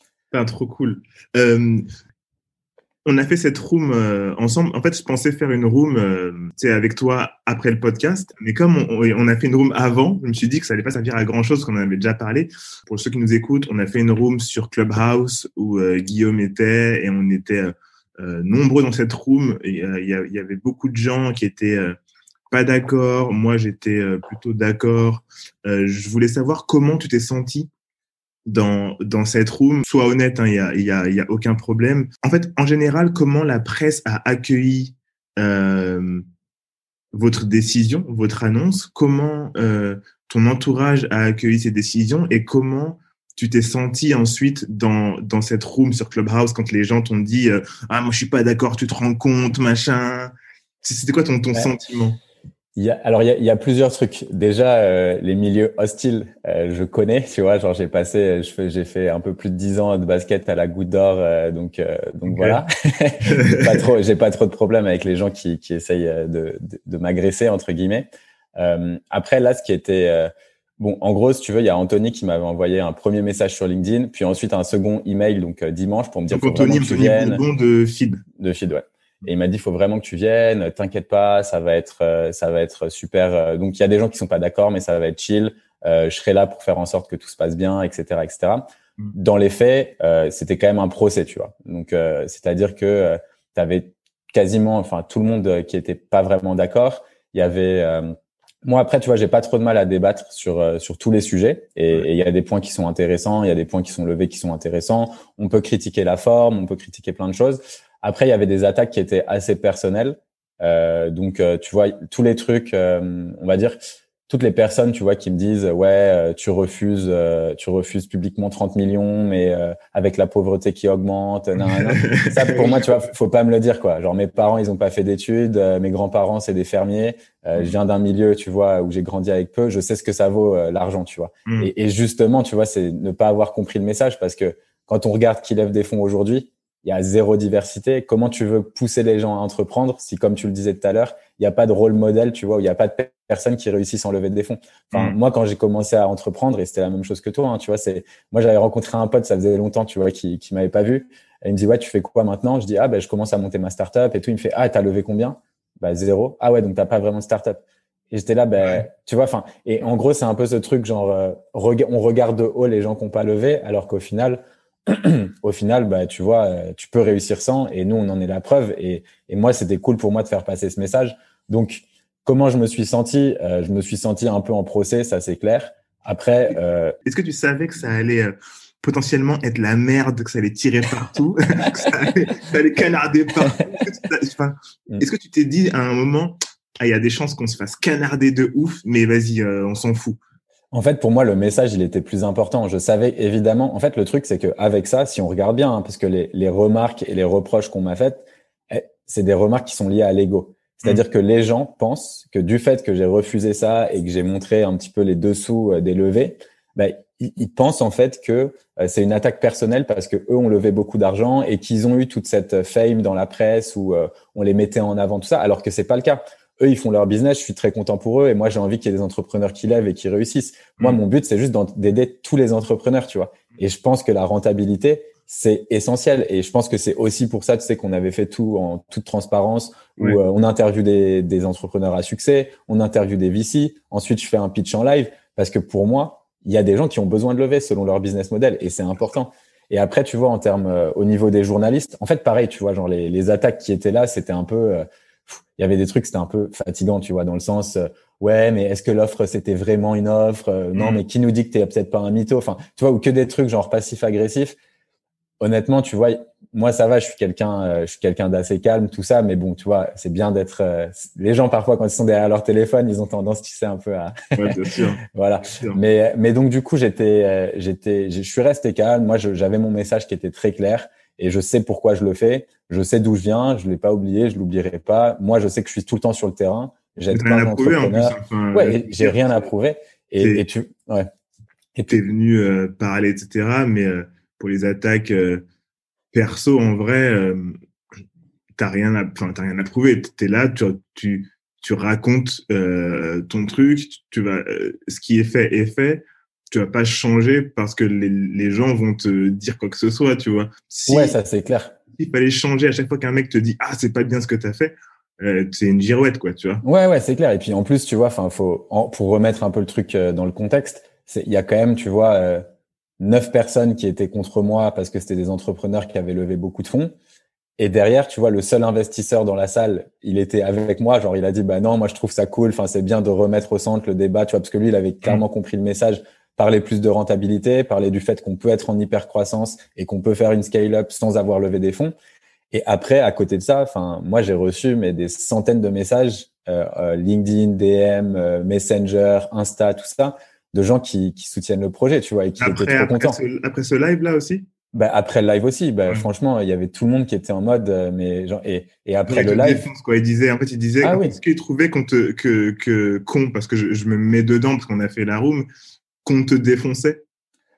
Trop cool. Euh, on a fait cette room euh, ensemble. En fait, je pensais faire une room euh, avec toi après le podcast. Mais comme on, on a fait une room avant, je me suis dit que ça allait pas servir à grand chose, qu'on en avait déjà parlé. Pour ceux qui nous écoutent, on a fait une room sur Clubhouse où euh, Guillaume était et on était nombreux dans cette room. Il y, avait beaucoup de gens qui étaient pas d'accord. Moi, j'étais euh, plutôt d'accord. Euh, je voulais savoir comment tu t'es senti dans, dans cette room. Sois honnête, il hein, n'y a, y a, y a aucun problème. En fait, en général, comment la presse a accueilli euh, votre décision, votre annonce, comment ton entourage a accueilli ces décisions? Et comment tu t'es senti ensuite dans, dans cette room sur Clubhouse quand les gens t'ont dit Ah, moi, je suis pas d'accord, tu te rends compte, machin? C'était quoi ton, ton sentiment?
Il y a, alors il y, a, il y, a, plusieurs trucs. Déjà, euh, les milieux hostiles, euh, je connais. Tu vois, genre j'ai passé, j'ai fait un peu plus de dix ans de basket à la Goutte d'Or, euh, donc donc voilà. (laughs) pas trop, j'ai pas trop de problèmes avec les gens qui, qui essayent de, de, de m'agresser entre guillemets. après là, ce qui était bon, en gros, si tu veux, il y a Anthony qui m'avait envoyé un premier message sur LinkedIn, puis ensuite un second email donc dimanche pour me dire.
Donc Anthony, Anthony de Feed.
De Feed, ouais. Et il m'a dit, il faut vraiment que tu viennes, t'inquiète pas, ça va être, euh, ça va être super. Euh, donc il y a des gens qui sont pas d'accord, mais ça va être chill. Euh, je serai là pour faire en sorte que tout se passe bien, etc., etc. Mm. Dans les faits, euh, c'était quand même un procès, tu vois. Donc c'est-à-dire que tu avais quasiment, enfin tout le monde qui était pas vraiment d'accord. Il y avait moi après, tu vois, j'ai pas trop de mal à débattre sur sur tous les sujets et il y a des points qui sont intéressants, il y a des points qui sont levés qui sont intéressants. On peut critiquer la forme, on peut critiquer plein de choses. Après, il y avait des attaques qui étaient assez personnelles. Euh, donc, euh, tu vois, tous les trucs, euh, on va dire, toutes les personnes, tu vois, qui me disent, ouais, euh, tu refuses, tu refuses publiquement 30 millions, mais avec la pauvreté qui augmente, non, non. ça pour moi, tu vois, faut pas me le dire, quoi. Genre, mes parents, ils ont pas fait d'études, mes grands-parents, c'est des fermiers. je viens d'un milieu, tu vois, où j'ai grandi avec peu. Je sais ce que ça vaut l'argent, tu vois. Mm. Et, et, justement, tu vois, c'est ne pas avoir compris le message parce que quand on regarde qui lève des fonds aujourd'hui, il y a zéro diversité. Comment tu veux pousser les gens à entreprendre si, comme tu le disais tout à l'heure, il n'y a pas de rôle modèle, tu vois, où il n'y a pas de personnes qui réussissent en levée des fonds. Enfin, mm. moi, quand j'ai commencé à entreprendre, et c'était la même chose que toi, hein, tu vois, c'est, moi, j'avais rencontré un pote, ça faisait longtemps, tu vois, qui, qui m'avait pas vu. Et il me dit, ouais, tu fais quoi maintenant? Je dis, ah, ben, je commence à monter ma startup et tout. Il me fait, ah, t'as levé combien? Bah, zéro. Ah ouais, donc t'as pas vraiment de startup. Et j'étais là, ben, tu vois, enfin, et en gros, c'est un peu ce truc, genre, euh, on regarde de haut les gens qui n'ont pas levé, alors qu'au final, au final, bah, tu vois, euh, tu peux réussir sans. Et nous, on en est la preuve. Et, et moi, c'était cool pour moi de faire passer ce message. Donc, comment je me suis senti euh, Je me suis senti un peu en procès, ça c'est clair. Après, euh...
est-ce que tu savais que ça allait euh, potentiellement être la merde, que ça allait tirer partout, (laughs) que ça allait, ça allait canarder partout mm. Est-ce que tu t'es dit à un moment, ah, il y a des chances qu'on se fasse canarder de ouf, mais vas-y, on s'en fout?
En fait, pour moi, le message, il était plus important. Je savais évidemment. En fait, le truc, c'est qu'avec ça, si on regarde bien, hein, parce que les, les, remarques et les reproches qu'on m'a faites, eh, c'est des remarques qui sont liées à l'ego. C'est-à-dire mmh. que les gens pensent que du fait que j'ai refusé ça et que j'ai montré un petit peu les dessous euh, des levées, ben, ils, pensent en fait que euh, c'est une attaque personnelle parce que eux ont levé beaucoup d'argent et qu'ils ont eu toute cette fame dans la presse où euh, on les mettait en avant tout ça, alors que c'est pas le cas eux, ils font leur business, je suis très content pour eux et moi, j'ai envie qu'il y ait des entrepreneurs qui lèvent et qui réussissent. Moi, mm. mon but, c'est juste d'aider tous les entrepreneurs, tu vois. Et je pense que la rentabilité, c'est essentiel. Et je pense que c'est aussi pour ça, tu sais, qu'on avait fait tout en toute transparence, où euh, on interviewe des, des, entrepreneurs à succès, on interviewe des VC, ensuite je fais un pitch en live, parce que pour moi, il y a des gens qui ont besoin de lever selon leur business model, et c'est important. Et après, tu vois, en termes euh, au niveau des journalistes, en fait, pareil, tu vois, genre les, les attaques qui étaient là, c'était un peu, euh, il y avait des trucs, c'était un peu fatigant, tu vois, dans le sens, euh, ouais, mais est-ce que l'offre c'était vraiment une offre euh, Non, mm. mais qui nous dit que t'es peut-être pas un mytho? Enfin, tu vois, ou que des trucs genre passif-agressif. Honnêtement, tu vois, moi ça va, je suis quelqu'un, euh, je suis quelqu'un d'assez calme, tout ça, mais bon, tu vois, c'est bien d'être. les gens parfois quand ils sont derrière leur téléphone, ils ont tendance, tu sais, un peu à.
ouais, bien (laughs) sûr.
voilà. Mais mais donc du coup, j'étais, j'étais, je suis resté calme. Moi, j'avais mon message qui était très clair et je sais pourquoi je le fais. Je sais d'où je viens, je l'ai pas oublié, je l'oublierai pas. Moi, je sais que je suis tout le temps sur le terrain. J'aide plein d'entrepreneurs. ouais, j'ai rien à prouver. Et, et, tu, ouais.
Et tu es venu euh, parler, etc. Mais euh, pour les attaques euh, perso, en vrai, euh, t'as rien à, enfin, t'as rien à prouver. T'es là, tu, tu, tu racontes ton truc, tu vas, ce qui est fait est fait tu vas pas changer parce que les, les, gens vont te dire quoi que ce soit, tu vois.
ouais, ça c'est clair.
Il fallait changer à chaque fois qu'un mec te dit ah c'est pas bien ce que tu as fait, euh, c'est une girouette quoi, tu vois.
Ouais ouais c'est clair. Et puis en plus tu vois, enfin faut pour remettre un peu le truc euh, dans le contexte, il y a quand même tu vois euh, neuf personnes qui étaient contre moi parce que c'était des entrepreneurs qui avaient levé beaucoup de fonds. Et derrière, tu vois, le seul investisseur dans la salle, il était avec moi. Genre, il a dit, bah non, moi je trouve ça cool. Enfin, c'est bien de remettre au centre le débat, tu vois, parce que lui, il avait clairement mmh. compris le message parler plus de rentabilité, parler du fait qu'on peut être en hyper croissance et qu'on peut faire une scale-up sans avoir levé des fonds. Et après, à côté de ça, enfin, moi, j'ai reçu mais des centaines de messages LinkedIn, DM, Messenger, Insta, tout ça, de gens qui, qui soutiennent le projet, tu vois, et qui étaient trop contents.
après ce live là aussi?
Bah, après le live aussi, bah, franchement, il y avait tout le monde qui était en mode, euh, mais genre, et, et après le live.
Quoi. Il disait, en fait, il disait, ah, est-ce qu'il trouvait qu'on te, que, que, con, parce que je, je, me mets dedans, parce qu'on a fait la room, qu'on te défonçait?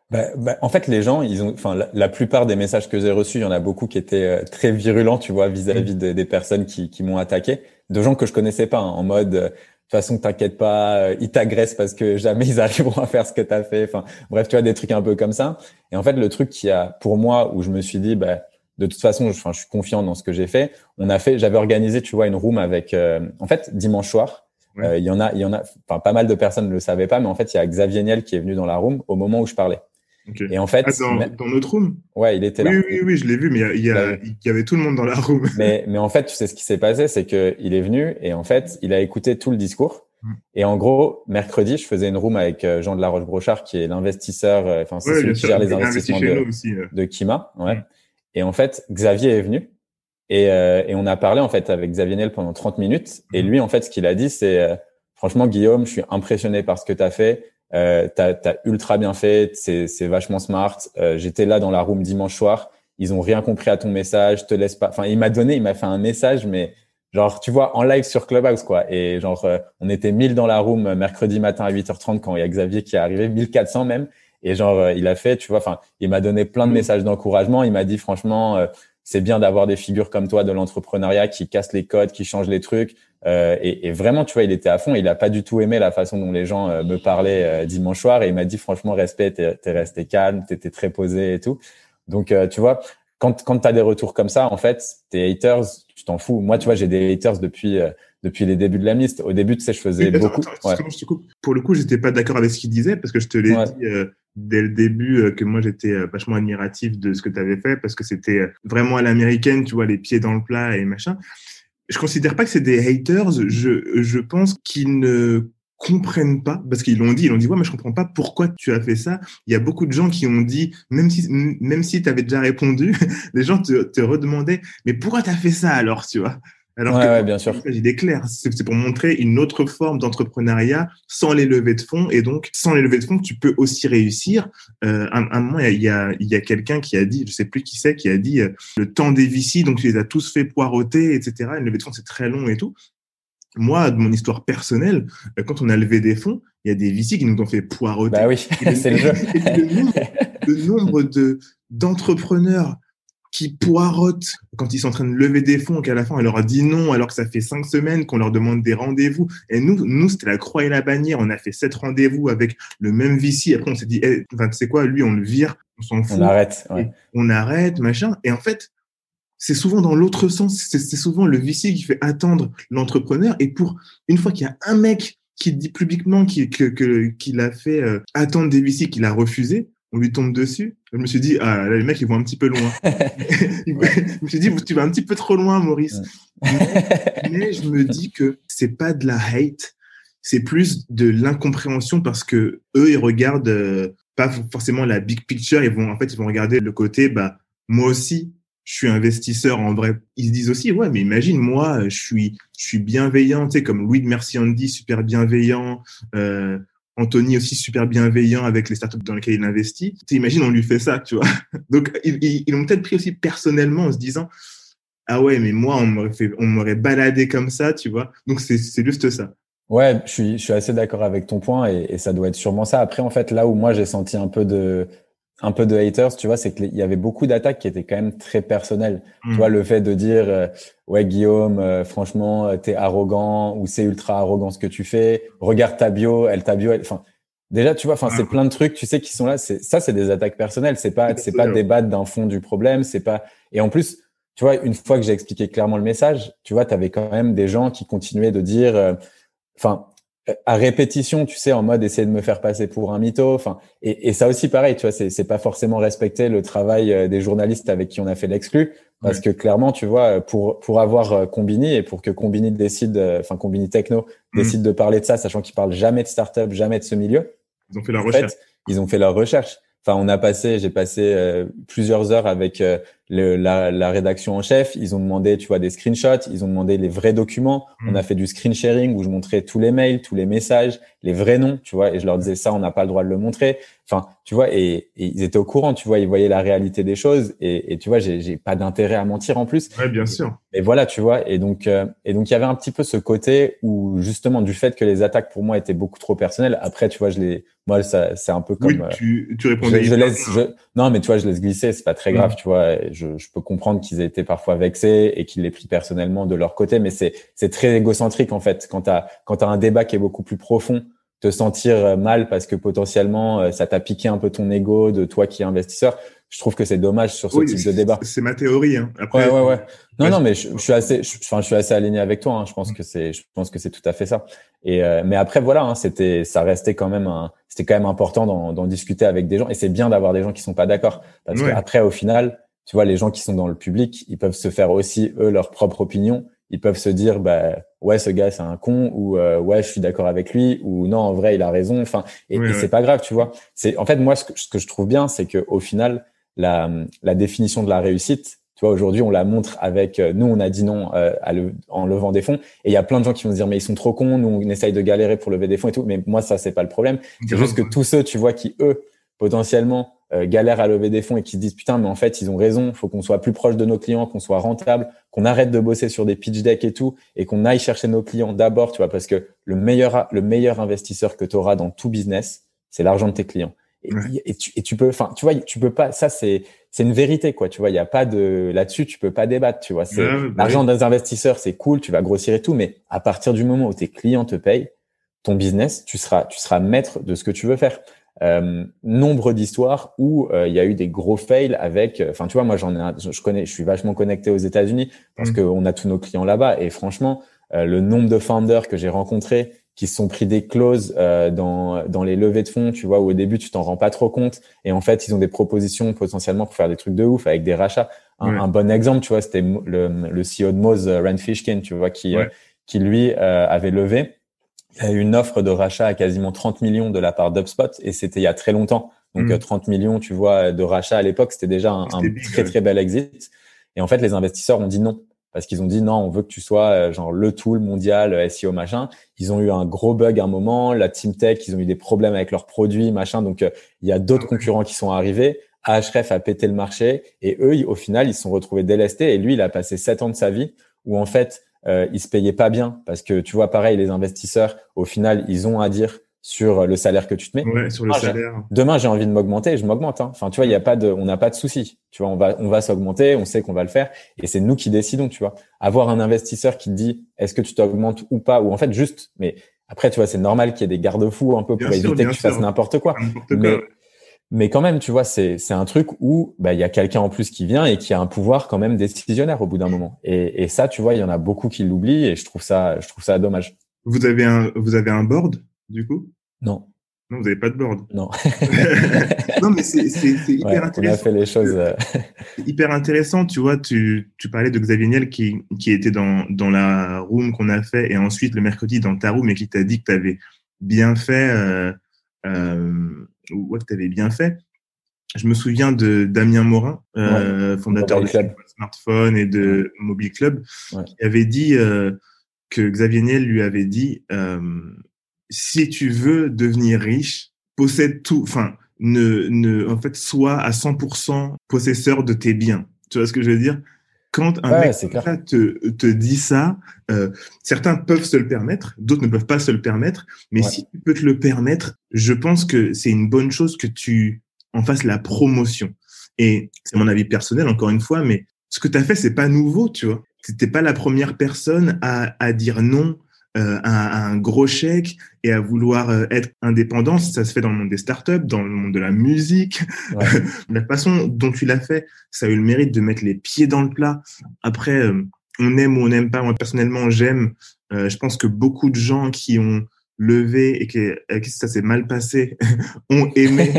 Bah, bah, en fait, les gens, ils ont, enfin, la, plupart des messages que j'ai reçus, il y en a beaucoup qui étaient euh, très virulents, tu vois, vis-à-vis mm. des personnes qui, qui m'ont attaqué, de gens que je connaissais pas, hein, en mode, euh, de toute façon, t'inquiète pas, euh, ils t'agressent parce que (laughs) jamais ils arriveront à faire ce que tu as fait. Enfin, bref, tu vois, des trucs un peu comme ça. Et en fait, le truc qui a, pour moi, où je me suis dit, bah, de toute façon, je, je suis confiant dans ce que j'ai fait. On a fait, j'avais organisé, tu vois, une room avec, euh, en fait, dimanche soir. Euh, il y en a, il y en a, enfin, pas mal de personnes ne le savaient pas, mais en fait, il y a Xavier Niel qui est venu dans la room au moment où je parlais. Et en fait,
ah, dans, dans, notre room?
Ouais, il était là.
Oui, oui, oui, je l'ai vu, mais il y, a, il y, avait tout le monde dans la room. (laughs)
mais, mais en fait, tu sais ce qui s'est passé, c'est que il est venu et en fait, il a écouté tout le discours. Mm. Et en gros, mercredi, je faisais une room avec euh, Jean de la Roche-Brochard, qui est l'investisseur, euh, enfin, c'est celui qui gère les investissements de, de, Kima. Ouais. Mm. Et en fait, Xavier est venu et, euh, et, on a parlé en fait avec Xavier Niel pendant 30 minutes. Et mm. lui, en fait, ce qu'il a dit, c'est franchement, Guillaume, je suis impressionné par ce que tu as fait. Euh, t'as as ultra bien fait, c'est vachement smart. Euh, J'étais là dans la room dimanche soir, ils ont rien compris à ton message, te laisse pas. Enfin, il m'a donné, il m'a fait un message, mais genre tu vois en live sur Clubhouse quoi. Et genre euh, on était 1000 dans la room mercredi matin à 8h30 quand il y a Xavier qui est arrivé, 1400 même. Et genre euh, il a fait, tu vois, enfin il m'a donné plein de messages d'encouragement. Il m'a dit franchement c'est bien d'avoir des figures comme toi de l'entrepreneuriat qui cassent les codes, qui changent les trucs. Euh, et, et, vraiment, tu vois, il était à fond. Il a pas du tout aimé la façon dont les gens euh, me parlaient euh, dimanche soir. Et il m'a dit, franchement, respect, t'es es resté calme, t'étais très posé et tout. Donc, tu vois, quand, quand tu as des retours comme ça, en fait, tes haters, tu t'en fous. Moi, tu vois, j'ai des haters depuis depuis les débuts de la liste. Au début, tu sais, je faisais beaucoup.
ouais. je te coupe. Pour le coup, j'étais pas d'accord avec ce qu'il disait parce que je te l'ai dit dès le début que moi j'étais vachement admiratif de ce que tu avais fait parce que c'était vraiment à l'américaine, tu vois, les pieds dans le plat et machin. Je considère pas que c'est des haters. Je, je pense qu'ils ne comprennent pas parce qu'ils l'ont dit. Ils ont dit ouais mais je comprends pas pourquoi tu as fait ça. Il y a beaucoup de gens qui ont dit même si même si tu avais déjà répondu (laughs) les gens te, te redemandaient mais pourquoi tu as fait ça alors tu vois? Alors
que, bien sûr.
Il est clair, c'est pour montrer une autre forme d'entrepreneuriat sans les levées de fonds. Et donc, sans les levées de fonds, tu peux aussi réussir. Euh, un, un moment, il y a, il y a quelqu'un qui a dit, je sais plus qui c'est, qui a dit euh, le temps des VC, donc tu les as tous fait poireauter, etc. Une levée de fonds, c'est très long et tout. Moi, de mon histoire personnelle, euh, quand on a levé des fonds, il y a des VC qui nous ont fait poireauter.
Bah oui, (laughs) c'est le jeu.
le nombre de d'entrepreneurs qui poirotent quand ils sont en train de lever des fonds, qu'à la fin, on leur a dit non, alors que ça fait cinq semaines qu'on leur demande des rendez-vous. Et nous, nous, c'était la croix et la bannière. On a fait sept rendez-vous avec le même VC. Après, on s'est dit, eh, enfin, tu sais quoi, lui, on le vire, on s'en fout.
On arrête,
On arrête, machin. Et en fait, c'est souvent dans l'autre sens. C'est souvent le VC qui fait attendre l'entrepreneur. Et pour une fois qu'il y a un mec qui dit publiquement qu'il que, a fait euh, attendre des VC qu'il a refusé, on lui tombe dessus. Je me suis dit, ah, là, les mecs, ils vont un petit peu loin. (laughs) (laughs) je me suis dit, tu vas un petit peu trop loin, Maurice. mais, je me dis que c'est pas de la hate, c'est plus de l'incompréhension parce que eux, ils regardent euh, pas forcément la big picture. Ils vont, en fait, ils vont regarder le côté, bah, moi aussi, je suis investisseur en vrai. Ils se disent aussi, ouais, mais imagine, moi, je suis, je suis bienveillant, tu sais, comme Louis de Merci Andy, super bienveillant. Euh, Anthony aussi super bienveillant avec les startups dans lesquelles il investit. T'imagines, on lui fait ça, tu vois. (laughs) Donc, ils, ils, ont peut-être pris aussi personnellement en se disant, ah ouais, mais moi, on m'aurait baladé comme ça, tu vois. Donc, c'est, juste ça.
Ouais, je suis, je suis assez d'accord avec ton point et, ça doit être sûrement ça. Après, en fait, là où moi j'ai senti un peu de, un peu de haters, tu vois, c'est qu'il y avait beaucoup d'attaques qui étaient quand même très personnelles. Tu mm. vois, le fait de dire, euh, ouais, Guillaume, euh, franchement, euh, t'es arrogant ou c'est ultra arrogant ce que tu fais. Regarde ta bio, elle ta bio, enfin, déjà, tu vois, enfin, c'est plein de trucs, tu sais, qui sont là. C'est ça, c'est des attaques personnelles. C'est pas, c'est pas débattre d'un fond du problème. C'est pas. Et en plus, tu vois, une fois que j'ai expliqué clairement le message, tu vois, t'avais quand même des gens qui continuaient de dire, enfin à répétition, tu sais, en mode essayer de me faire passer pour un mytho. Enfin, et, et ça aussi, pareil, tu vois, c'est, pas forcément respecter le travail euh, des journalistes avec qui on a fait l'exclu, parce que clairement, tu vois, pour pour avoir euh, Combini et pour que Combini décide, euh, enfin Combini Techno mmh. décide de parler de ça, sachant qu'ils parlent jamais de startup, jamais de ce milieu.
Ils ont fait leur recherche.
ils ont fait leur recherche. Enfin, on a passé, j'ai passé plusieurs heures avec le, la, la, rédaction en chef, ils ont demandé, tu vois, des screenshots, ils ont demandé les vrais documents. On a mm. fait du screen sharing où je montrais tous les mails, tous les messages, les vrais noms, tu vois, et je leur disais ça, on n'a pas le droit de le montrer. Enfin, tu vois, et, ils étaient au courant, tu vois, ils voyaient la réalité des choses, et, et tu vois, j'ai pas d'intérêt à mentir en plus.
Ouais, bien sûr.
Et, voilà, tu vois, et donc, euh, et donc il y avait un petit peu ce côté où justement du fait que les attaques pour moi étaient beaucoup trop personnelles. Après, tu vois, je les, moi, ça, c'est un peu comme. Oui,
tu, tu répondais.
Je, laisse, je, non, mais tu vois, je laisse glisser, c'est pas très grave, tu vois. Je, je peux comprendre qu'ils aient été parfois vexés et qu'ils l'aient pris personnellement de leur côté, mais c'est, c'est très égocentrique en fait. Quand t'as, quand t'as un débat qui est beaucoup plus profond, te sentir mal parce que potentiellement euh, ça t'a piqué un peu ton ego de toi qui es investisseur je trouve que c'est dommage sur ce type de débat.
C'est ma théorie. Hein. Après,
ouais, ouais, ouais. Non, non, mais je, je suis assez, enfin, je, suis assez aligné avec toi. Hein. Je pense que c'est, je pense que c'est tout à fait ça. Et euh, mais après, voilà, hein, c'était, ça restait quand même, un, c'était quand même important d'en discuter avec des gens. Et c'est bien d'avoir des gens qui sont pas d'accord, parce qu'après, au final, tu vois, les gens qui sont dans le public, ils peuvent se faire aussi eux leur propre opinion. Ils peuvent se dire, bah ouais, ce gars c'est un con, ou euh, ouais, je suis d'accord avec lui, ou non, en vrai, il a raison. Enfin, et, et c'est pas grave, tu vois. C'est en fait moi ce que, ce que je trouve bien, c'est que au final la, la définition de la réussite. Tu vois, aujourd'hui, on la montre avec euh, nous, on a dit non euh, à le, en levant des fonds, et il y a plein de gens qui vont se dire mais ils sont trop cons, nous on essaye de galérer pour lever des fonds et tout. Mais moi, ça c'est pas le problème. C'est juste que tous ceux, tu vois, qui eux potentiellement galèrent à lever des fonds et qui se disent putain, mais en fait ils ont raison, faut qu'on soit plus proche de nos clients, qu'on soit rentable, qu'on arrête de bosser sur des pitch decks et tout, et qu'on aille chercher nos clients d'abord, tu vois, parce que le meilleur le meilleur investisseur que tu auras dans tout business, c'est l'argent de tes clients. Et, tu, et, tu, peux, enfin, tu vois, tu peux pas. Ça, c'est c'est une vérité, quoi. Tu vois, il y a pas de là-dessus, tu peux pas débattre. Tu vois, c'est bah l'argent des investisseurs, c'est cool, tu vas grossir et tout, mais à partir du moment où tes clients te payent, ton business, tu seras tu seras maître de ce que tu veux faire. Euh, nombre d'histoires où euh, il y a eu des gros fails avec. Euh, enfin, tu vois, moi, j'en ai, je connais, je suis vachement connecté aux États-Unis parce mmh. qu'on a tous nos clients là-bas et franchement, euh, le nombre de founders que j'ai rencontrés qui se sont pris des clauses euh, dans, dans les levées de fonds, tu vois, où au début tu t'en rends pas trop compte, et en fait ils ont des propositions potentiellement pour faire des trucs de ouf avec des rachats. Un, bon exemple, tu vois, c'était le, le CEO de Moz, Rand Fishkin, tu vois, qui, qui lui avait levé. Il a eu une offre de rachat à quasiment 30 millions de la part d'UpSpot, et c'était il y a très longtemps. Donc 30 mm. millions, tu vois, de rachat à l'époque, c'était déjà un, un très très bel exit. Et en fait, les investisseurs ont dit non parce qu'ils ont dit non, on veut que tu sois euh, genre le tool mondial euh, SEO machin. Ils ont eu un gros bug à un moment, la team tech, ils ont eu des problèmes avec leurs produits machin. Donc euh, il y a d'autres concurrents qui sont arrivés. Ahref a pété le marché et eux, au final, ils se sont retrouvés délestés. Et lui, il a passé sept ans de sa vie où en fait, euh, il se payait pas bien parce que tu vois, pareil, les investisseurs, au final, ils ont à dire sur le salaire que tu te mets.
Ouais, sur le ah, salaire.
Demain, j'ai envie de m'augmenter, je m'augmente. Hein. Enfin, tu vois, il y a pas de, on n'a pas de souci. Tu vois, on va, on va s'augmenter, on sait qu'on va le faire, et c'est nous qui décidons. Tu vois, avoir un investisseur qui te dit, est-ce que tu t'augmentes ou pas, ou en fait juste, mais après, tu vois, c'est normal qu'il y ait des garde-fous un peu pour éviter que tu fasses n'importe quoi. Mais, mais quand même, tu vois, c'est c'est un truc où bah il y a quelqu'un en plus qui vient et qui a un pouvoir quand même décisionnaire au bout d'un moment. Et, et ça, tu vois, il y en a beaucoup qui l'oublient et je trouve ça, je trouve ça dommage.
Vous avez un, vous avez un board du coup?
Non.
Non, vous n'avez pas de board.
Non. (laughs) (laughs)
non, mais c'est hyper intéressant.
On a fait les choses. Euh,
hyper intéressant, tu vois. Tu, tu parlais de Xavier Niel qui, qui était dans, dans la room qu'on a fait et ensuite le mercredi dans ta room et qui t'a dit que tu avais bien fait. Euh, euh, ouais, que tu avais bien fait. Je me souviens de Damien Morin, euh, fondateur de Smartphone et de Mobile Club, qui avait dit euh, que Xavier Niel lui avait dit si tu veux devenir riche, possède tout, enfin, ne, ne, en fait, sois à 100% possesseur de tes biens. Tu vois ce que je veux dire? Quand un mec te, te dit ça, euh, certains peuvent se le permettre, d'autres ne peuvent pas se le permettre, mais si tu peux te le permettre, je pense que c'est une bonne chose que tu en fasses la promotion. Et c'est mon avis personnel, encore une fois, mais ce que tu as fait, c'est pas nouveau, tu vois. T'es pas la première personne à, à dire non euh, un, gros chèque et à vouloir euh, être indépendant. Ça se fait dans le monde des startups, dans le monde de la musique. (laughs) la façon dont tu l'as fait, ça a eu le mérite de mettre les pieds dans le plat. Après, euh, on aime ou on n'aime pas. Moi, personnellement, j'aime. je pense que beaucoup de gens qui ont levé et que, qui ça s'est mal passé (laughs) ont aimé,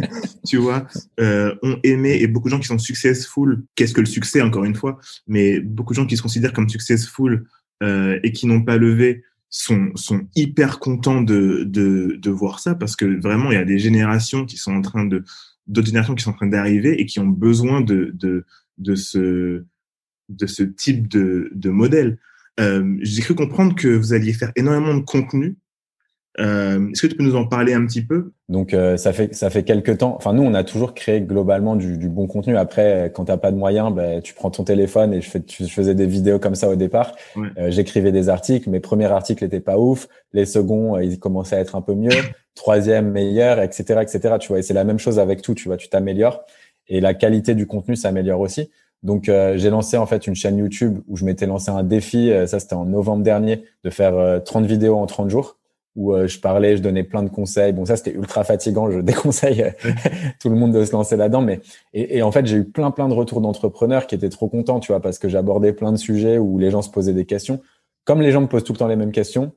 (laughs) tu vois, ont aimé et beaucoup de gens qui sont successful. Qu'est-ce que le succès, encore une fois? Mais beaucoup de gens qui se considèrent comme successful et qui n'ont pas levé sont, sont hyper contents de, de, de voir ça parce que vraiment, il y a des générations qui sont en train de, d'autres générations qui sont en train d'arriver et qui ont besoin de, de, de ce de ce type de, de modèle. Euh, J'ai cru comprendre que vous alliez faire énormément de contenu euh, Est-ce que tu peux nous en parler un petit peu?
Donc euh, ça fait ça fait quelques temps. Enfin nous on a toujours créé globalement du, du bon contenu. Après quand t'as pas de moyens, ben, tu prends ton téléphone et je, fais, je faisais des vidéos comme ça au départ. Euh, J'écrivais des articles. Mes premiers articles étaient pas ouf. Les seconds euh, ils commençaient à être un peu mieux. (laughs) Troisième meilleur, etc. etc. Tu vois et c'est la même chose avec tout. Tu vois tu t'améliores et la qualité du contenu s'améliore aussi. Donc euh, j'ai lancé en fait une chaîne YouTube où je m'étais lancé un défi. ça c'était en novembre dernier de faire 30 vidéos en 30 jours où euh, je parlais, je donnais plein de conseils. Bon, ça, c'était ultra fatigant. Je (laughs) déconseille euh, (laughs) tout le monde de se lancer là-dedans. Mais et, et, en fait, j'ai eu plein, plein de retours d'entrepreneurs qui étaient trop contents, tu vois, parce que j'abordais plein de sujets où les gens se posaient des questions. Comme les gens me posent tout le temps les mêmes questions,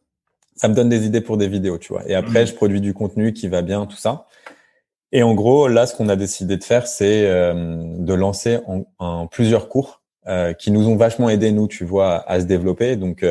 ça me donne des idées pour des vidéos, tu vois. Et après, mmh. je produis du contenu qui va bien, tout ça. Et en gros, là, ce qu'on a décidé de faire, c'est euh, de lancer en, en plusieurs cours euh, qui nous ont vachement aidé, nous, tu vois, à se développer. Donc,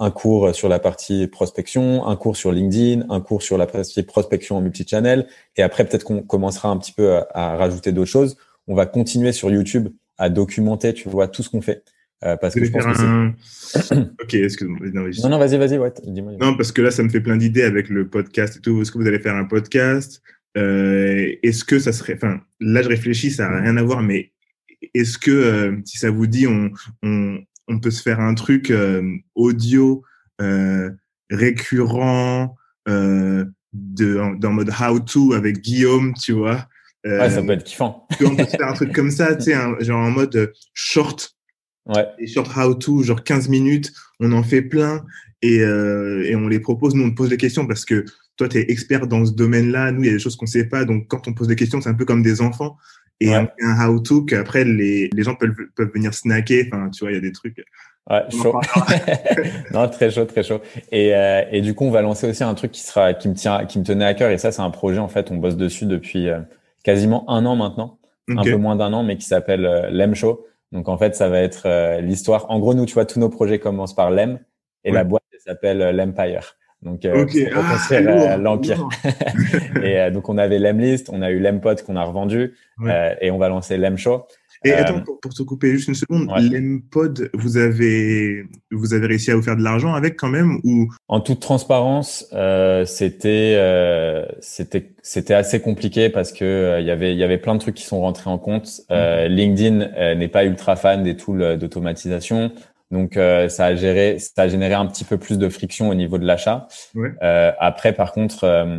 un cours sur la partie prospection, un cours sur LinkedIn, un cours sur la partie prospection en multichannel. Et après, peut-être qu'on commencera un petit peu à, rajouter d'autres choses. On va continuer sur YouTube à documenter, tu vois, tout ce qu'on fait.
Euh, parce que je pense que (coughs) ok, excuse-moi.
Non, non, vas-y, vas-y, ouais, dis-moi.
Non, parce que là, ça me fait plein d'idées avec le podcast et tout. Est-ce que vous allez faire un podcast? Euh, Est-ce que ça serait, enfin, là, je réfléchis, ça n'a rien à voir, mais est-ce que euh, si ça vous dit, on, on, on peut se faire un truc euh, audio euh, récurrent euh, de dans mode how to avec Guillaume, tu vois.
ouais, ça peut être kiffant.
on peut se faire un truc comme ça, tu sais, genre en mode short.
Ouais.
Short how to, genre 15 minutes, on en fait plein et, et on les propose. Nous, on te pose des questions parce que toi, tu es expert dans ce domaine-là. Nous, il y a des choses qu'on sait pas. Donc, quand on pose des questions, c'est un peu comme des enfants et un, how-to qu'après les, les gens peuvent, peuvent venir snacker. Enfin, tu vois, il y a des trucs.
Ouais, chaud. (laughs) non, très chaud, très chaud. Et, euh, et du coup, on va lancer aussi un truc qui sera, qui me tient, qui me tenait à cœur. Et ça, c'est un projet, en fait, on bosse dessus depuis euh, quasiment un an maintenant. Un peu moins d'un an, mais qui s'appelle euh, Lem Show. Donc, en fait, ça va être euh, l'histoire. En gros, nous, tu vois, tous nos projets commencent par Lem et la boîte s'appelle l'Empire. Donc, euh, pour ah, euh, l'empire. (laughs) (laughs) et euh, donc, on avait l'Emlist, on a eu l'Empod qu'on a revendu euh, et on va lancer l'Emshow.
Et attends, pour, pour, te couper juste une seconde, l'Empod, vous avez, vous avez réussi à vous faire de l'argent avec quand même ou?
En toute transparence, c'était, c'était, c'était assez compliqué parce que il y avait, il y avait plein de trucs qui sont rentrés en compte. Mm. LinkedIn n'est pas ultra fan des tools d'automatisation. Donc euh, ça a géré, ça a généré un petit peu plus de friction au niveau de l'achat. Euh, après, par contre, euh,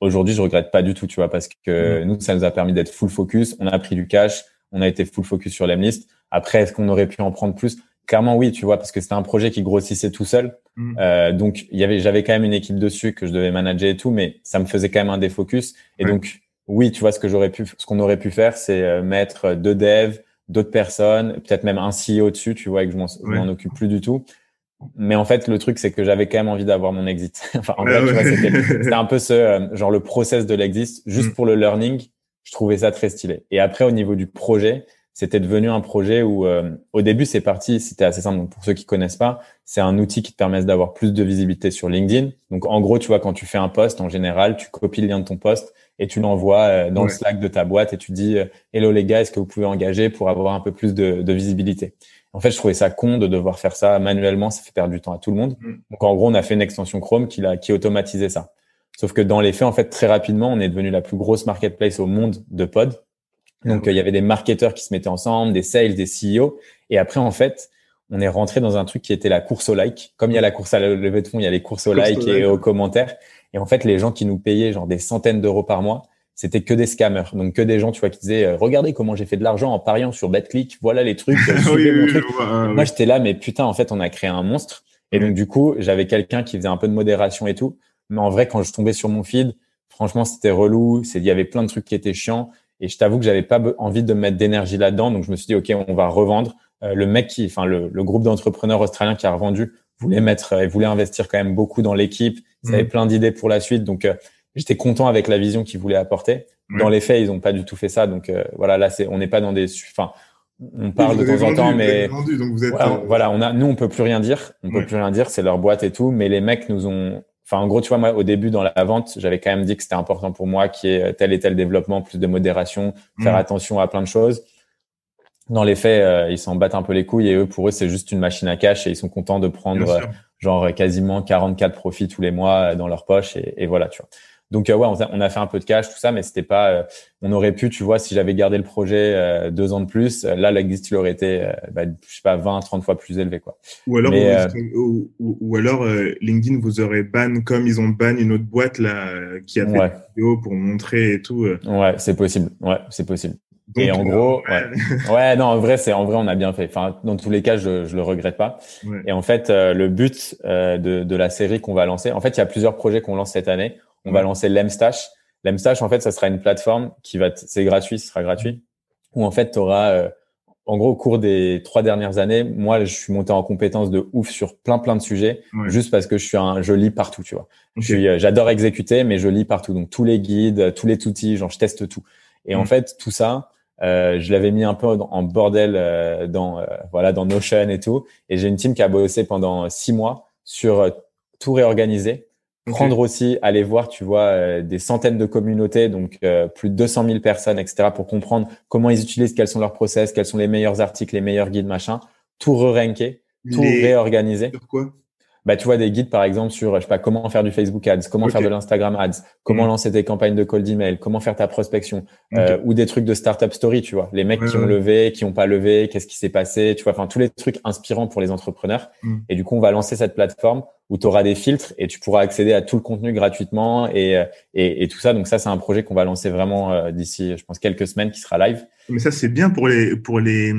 aujourd'hui, je regrette pas du tout, tu vois, parce que nous, ça nous a permis d'être full focus. On a pris du cash, on a été full focus sur l'Emlist. Après, est-ce qu'on aurait pu en prendre plus? Clairement, oui, tu vois, parce que c'était un projet qui grossissait tout seul. Mm. Euh, donc, il y avait, j'avais quand même une équipe dessus que je devais manager et tout, mais ça me faisait quand même un défocus. Et donc, oui, tu vois, ce que j'aurais pu, ce qu'on aurait pu faire, c'est mettre deux devs d'autres personnes, peut-être même un CEO dessus, tu vois, et que je m'en occupe plus du tout. Mais en fait, le truc, c'est que j'avais quand même envie d'avoir mon exit. (laughs) enfin, en fait, c'était un peu ce, euh, genre le process de l'exit, juste mm. pour le learning. Je trouvais ça très stylé. Et après, au niveau du projet, c'était devenu un projet où, euh, au début, c'est parti, c'était assez simple. Donc, pour ceux qui connaissent pas, c'est un outil qui te permet d'avoir plus de visibilité sur LinkedIn. Donc, en gros, tu vois, quand tu fais un post, en général, tu copies le lien de ton post et tu l'envoies euh, dans le Slack de ta boîte et tu dis euh, Hello les gars, est-ce que vous pouvez engager pour avoir un peu plus de, de, visibilité? En fait, je trouvais ça con de devoir faire ça manuellement, ça fait perdre du temps à tout le monde. Mm. Donc en gros, on a fait une extension Chrome qui, a, qui automatisait ça. Sauf que dans les faits, en fait, très rapidement, on est devenu la plus grosse marketplace au monde de pod. Donc, ah il y avait des marketeurs qui se mettaient ensemble, des sales, des CEO. Et après, en fait, on est rentré dans un truc qui était la course au like. Comme il y a la course à la levée de fonds, il y a les courses au like et aux commentaires. Et en fait, les gens qui nous payaient genre des centaines d'euros par mois, c'était que des scammers. Donc que des gens, tu vois, qui disaient euh, regardez comment j'ai fait de l'argent en pariant sur BetClick, voilà les trucs. (laughs) Moi, j'étais là, mais putain, en fait, on a créé un monstre. Et donc du coup, j'avais quelqu'un qui faisait un peu de modération et tout. Mais en vrai, quand je tombais sur mon feed, franchement, c'était relou. C'est, il y avait plein de trucs qui étaient chiants. Et je t'avoue que j'avais pas envie de mettre d'énergie là-dedans. Donc je me suis dit ok, on va revendre. Euh, le mec qui, enfin le, groupe d'entrepreneurs australiens qui a revendu voulait mettre, et voulait investir quand même beaucoup dans l'équipe. Ils avaient mm. plein d'idées pour la suite. Donc euh, j'étais content avec la vision qu'ils voulaient apporter. Dans les faits, ils n'ont pas du tout fait ça. Donc euh, voilà, là, c'est, on n'est pas dans des, enfin, on parle de temps en temps, mais
vendu, donc vous êtes...
voilà, voilà, on a, nous, on peut plus rien dire. On peut plus rien dire. C'est leur boîte et tout. Mais les mecs nous ont, enfin, en gros, tu vois, moi, au début, dans la vente, j'avais quand même dit que c'était important pour moi qu'il y ait tel et tel développement, plus de modération, faire attention à plein de choses. Dans les faits, ils s'en battent un peu les couilles et eux, pour eux, c'est juste une machine à cash et ils sont contents de prendre genre quasiment 44 profits tous les mois dans leur poche et, et voilà, tu vois. Donc ouais, on a, fait un peu de cash, tout ça, mais c'était pas. on aurait pu, tu vois, si j'avais gardé le projet deux ans de plus, là l'exit il aurait été, bah, je sais pas, 20, 30 fois plus élevé quoi.
Ou alors, ou, ou, alors LinkedIn vous aurait ban comme ils ont ban une autre boîte là qui a fait ouais. des vidéos pour montrer et tout.
Ouais, c'est possible. Ouais, c'est possible et en gros, ouais. ouais. non, en vrai, c'est en vrai, on a bien fait. Enfin, dans tous les cas, je, je le regrette pas. Et en fait, euh, le but euh, de, de la série qu'on va lancer, en fait, il y a plusieurs projets qu'on lance cette année. On va lancer l'Emstash. L'Emstash, en fait, ça sera une plateforme qui va, c'est gratuit, ce sera gratuit, où en fait, tu auras, euh, en gros, au cours des trois dernières années, moi, je suis monté en compétence de ouf sur plein, plein de sujets, juste parce que je suis un, je lis partout, tu vois. J'adore exécuter, mais je lis partout. Donc tous les guides, tous les outils, genre je teste tout. Et en fait, tout ça, euh, je l'avais mis un peu en bordel euh, dans euh, voilà dans Notion et tout. Et j'ai une team qui a bossé pendant six mois sur euh, tout réorganiser, prendre aussi, aller voir, tu vois, des centaines de communautés, donc plus de 200 000 personnes, etc., pour comprendre comment ils utilisent, quels sont leurs process, quels sont les meilleurs articles, les meilleurs guides, machin, tout re-ranker, tout réorganiser.
Sur quoi?
Bah, tu vois des guides par exemple sur je sais pas comment faire du Facebook Ads, comment faire de l'Instagram Ads, comment mm. lancer des campagnes de cold email, comment faire ta prospection euh, ou des trucs de startup story, tu vois, les mecs qui ont levé, qui ont pas levé, qu'est-ce qui s'est passé, tu vois, enfin tous les trucs inspirants pour les entrepreneurs. Mm. Et du coup, on va lancer cette plateforme où tu auras des filtres et tu pourras accéder à tout le contenu gratuitement et, euh, et, et tout ça. Donc ça, c'est un projet qu'on va lancer vraiment euh, d'ici, je pense, quelques semaines qui sera live.
Mais ça, c'est bien pour les pour les.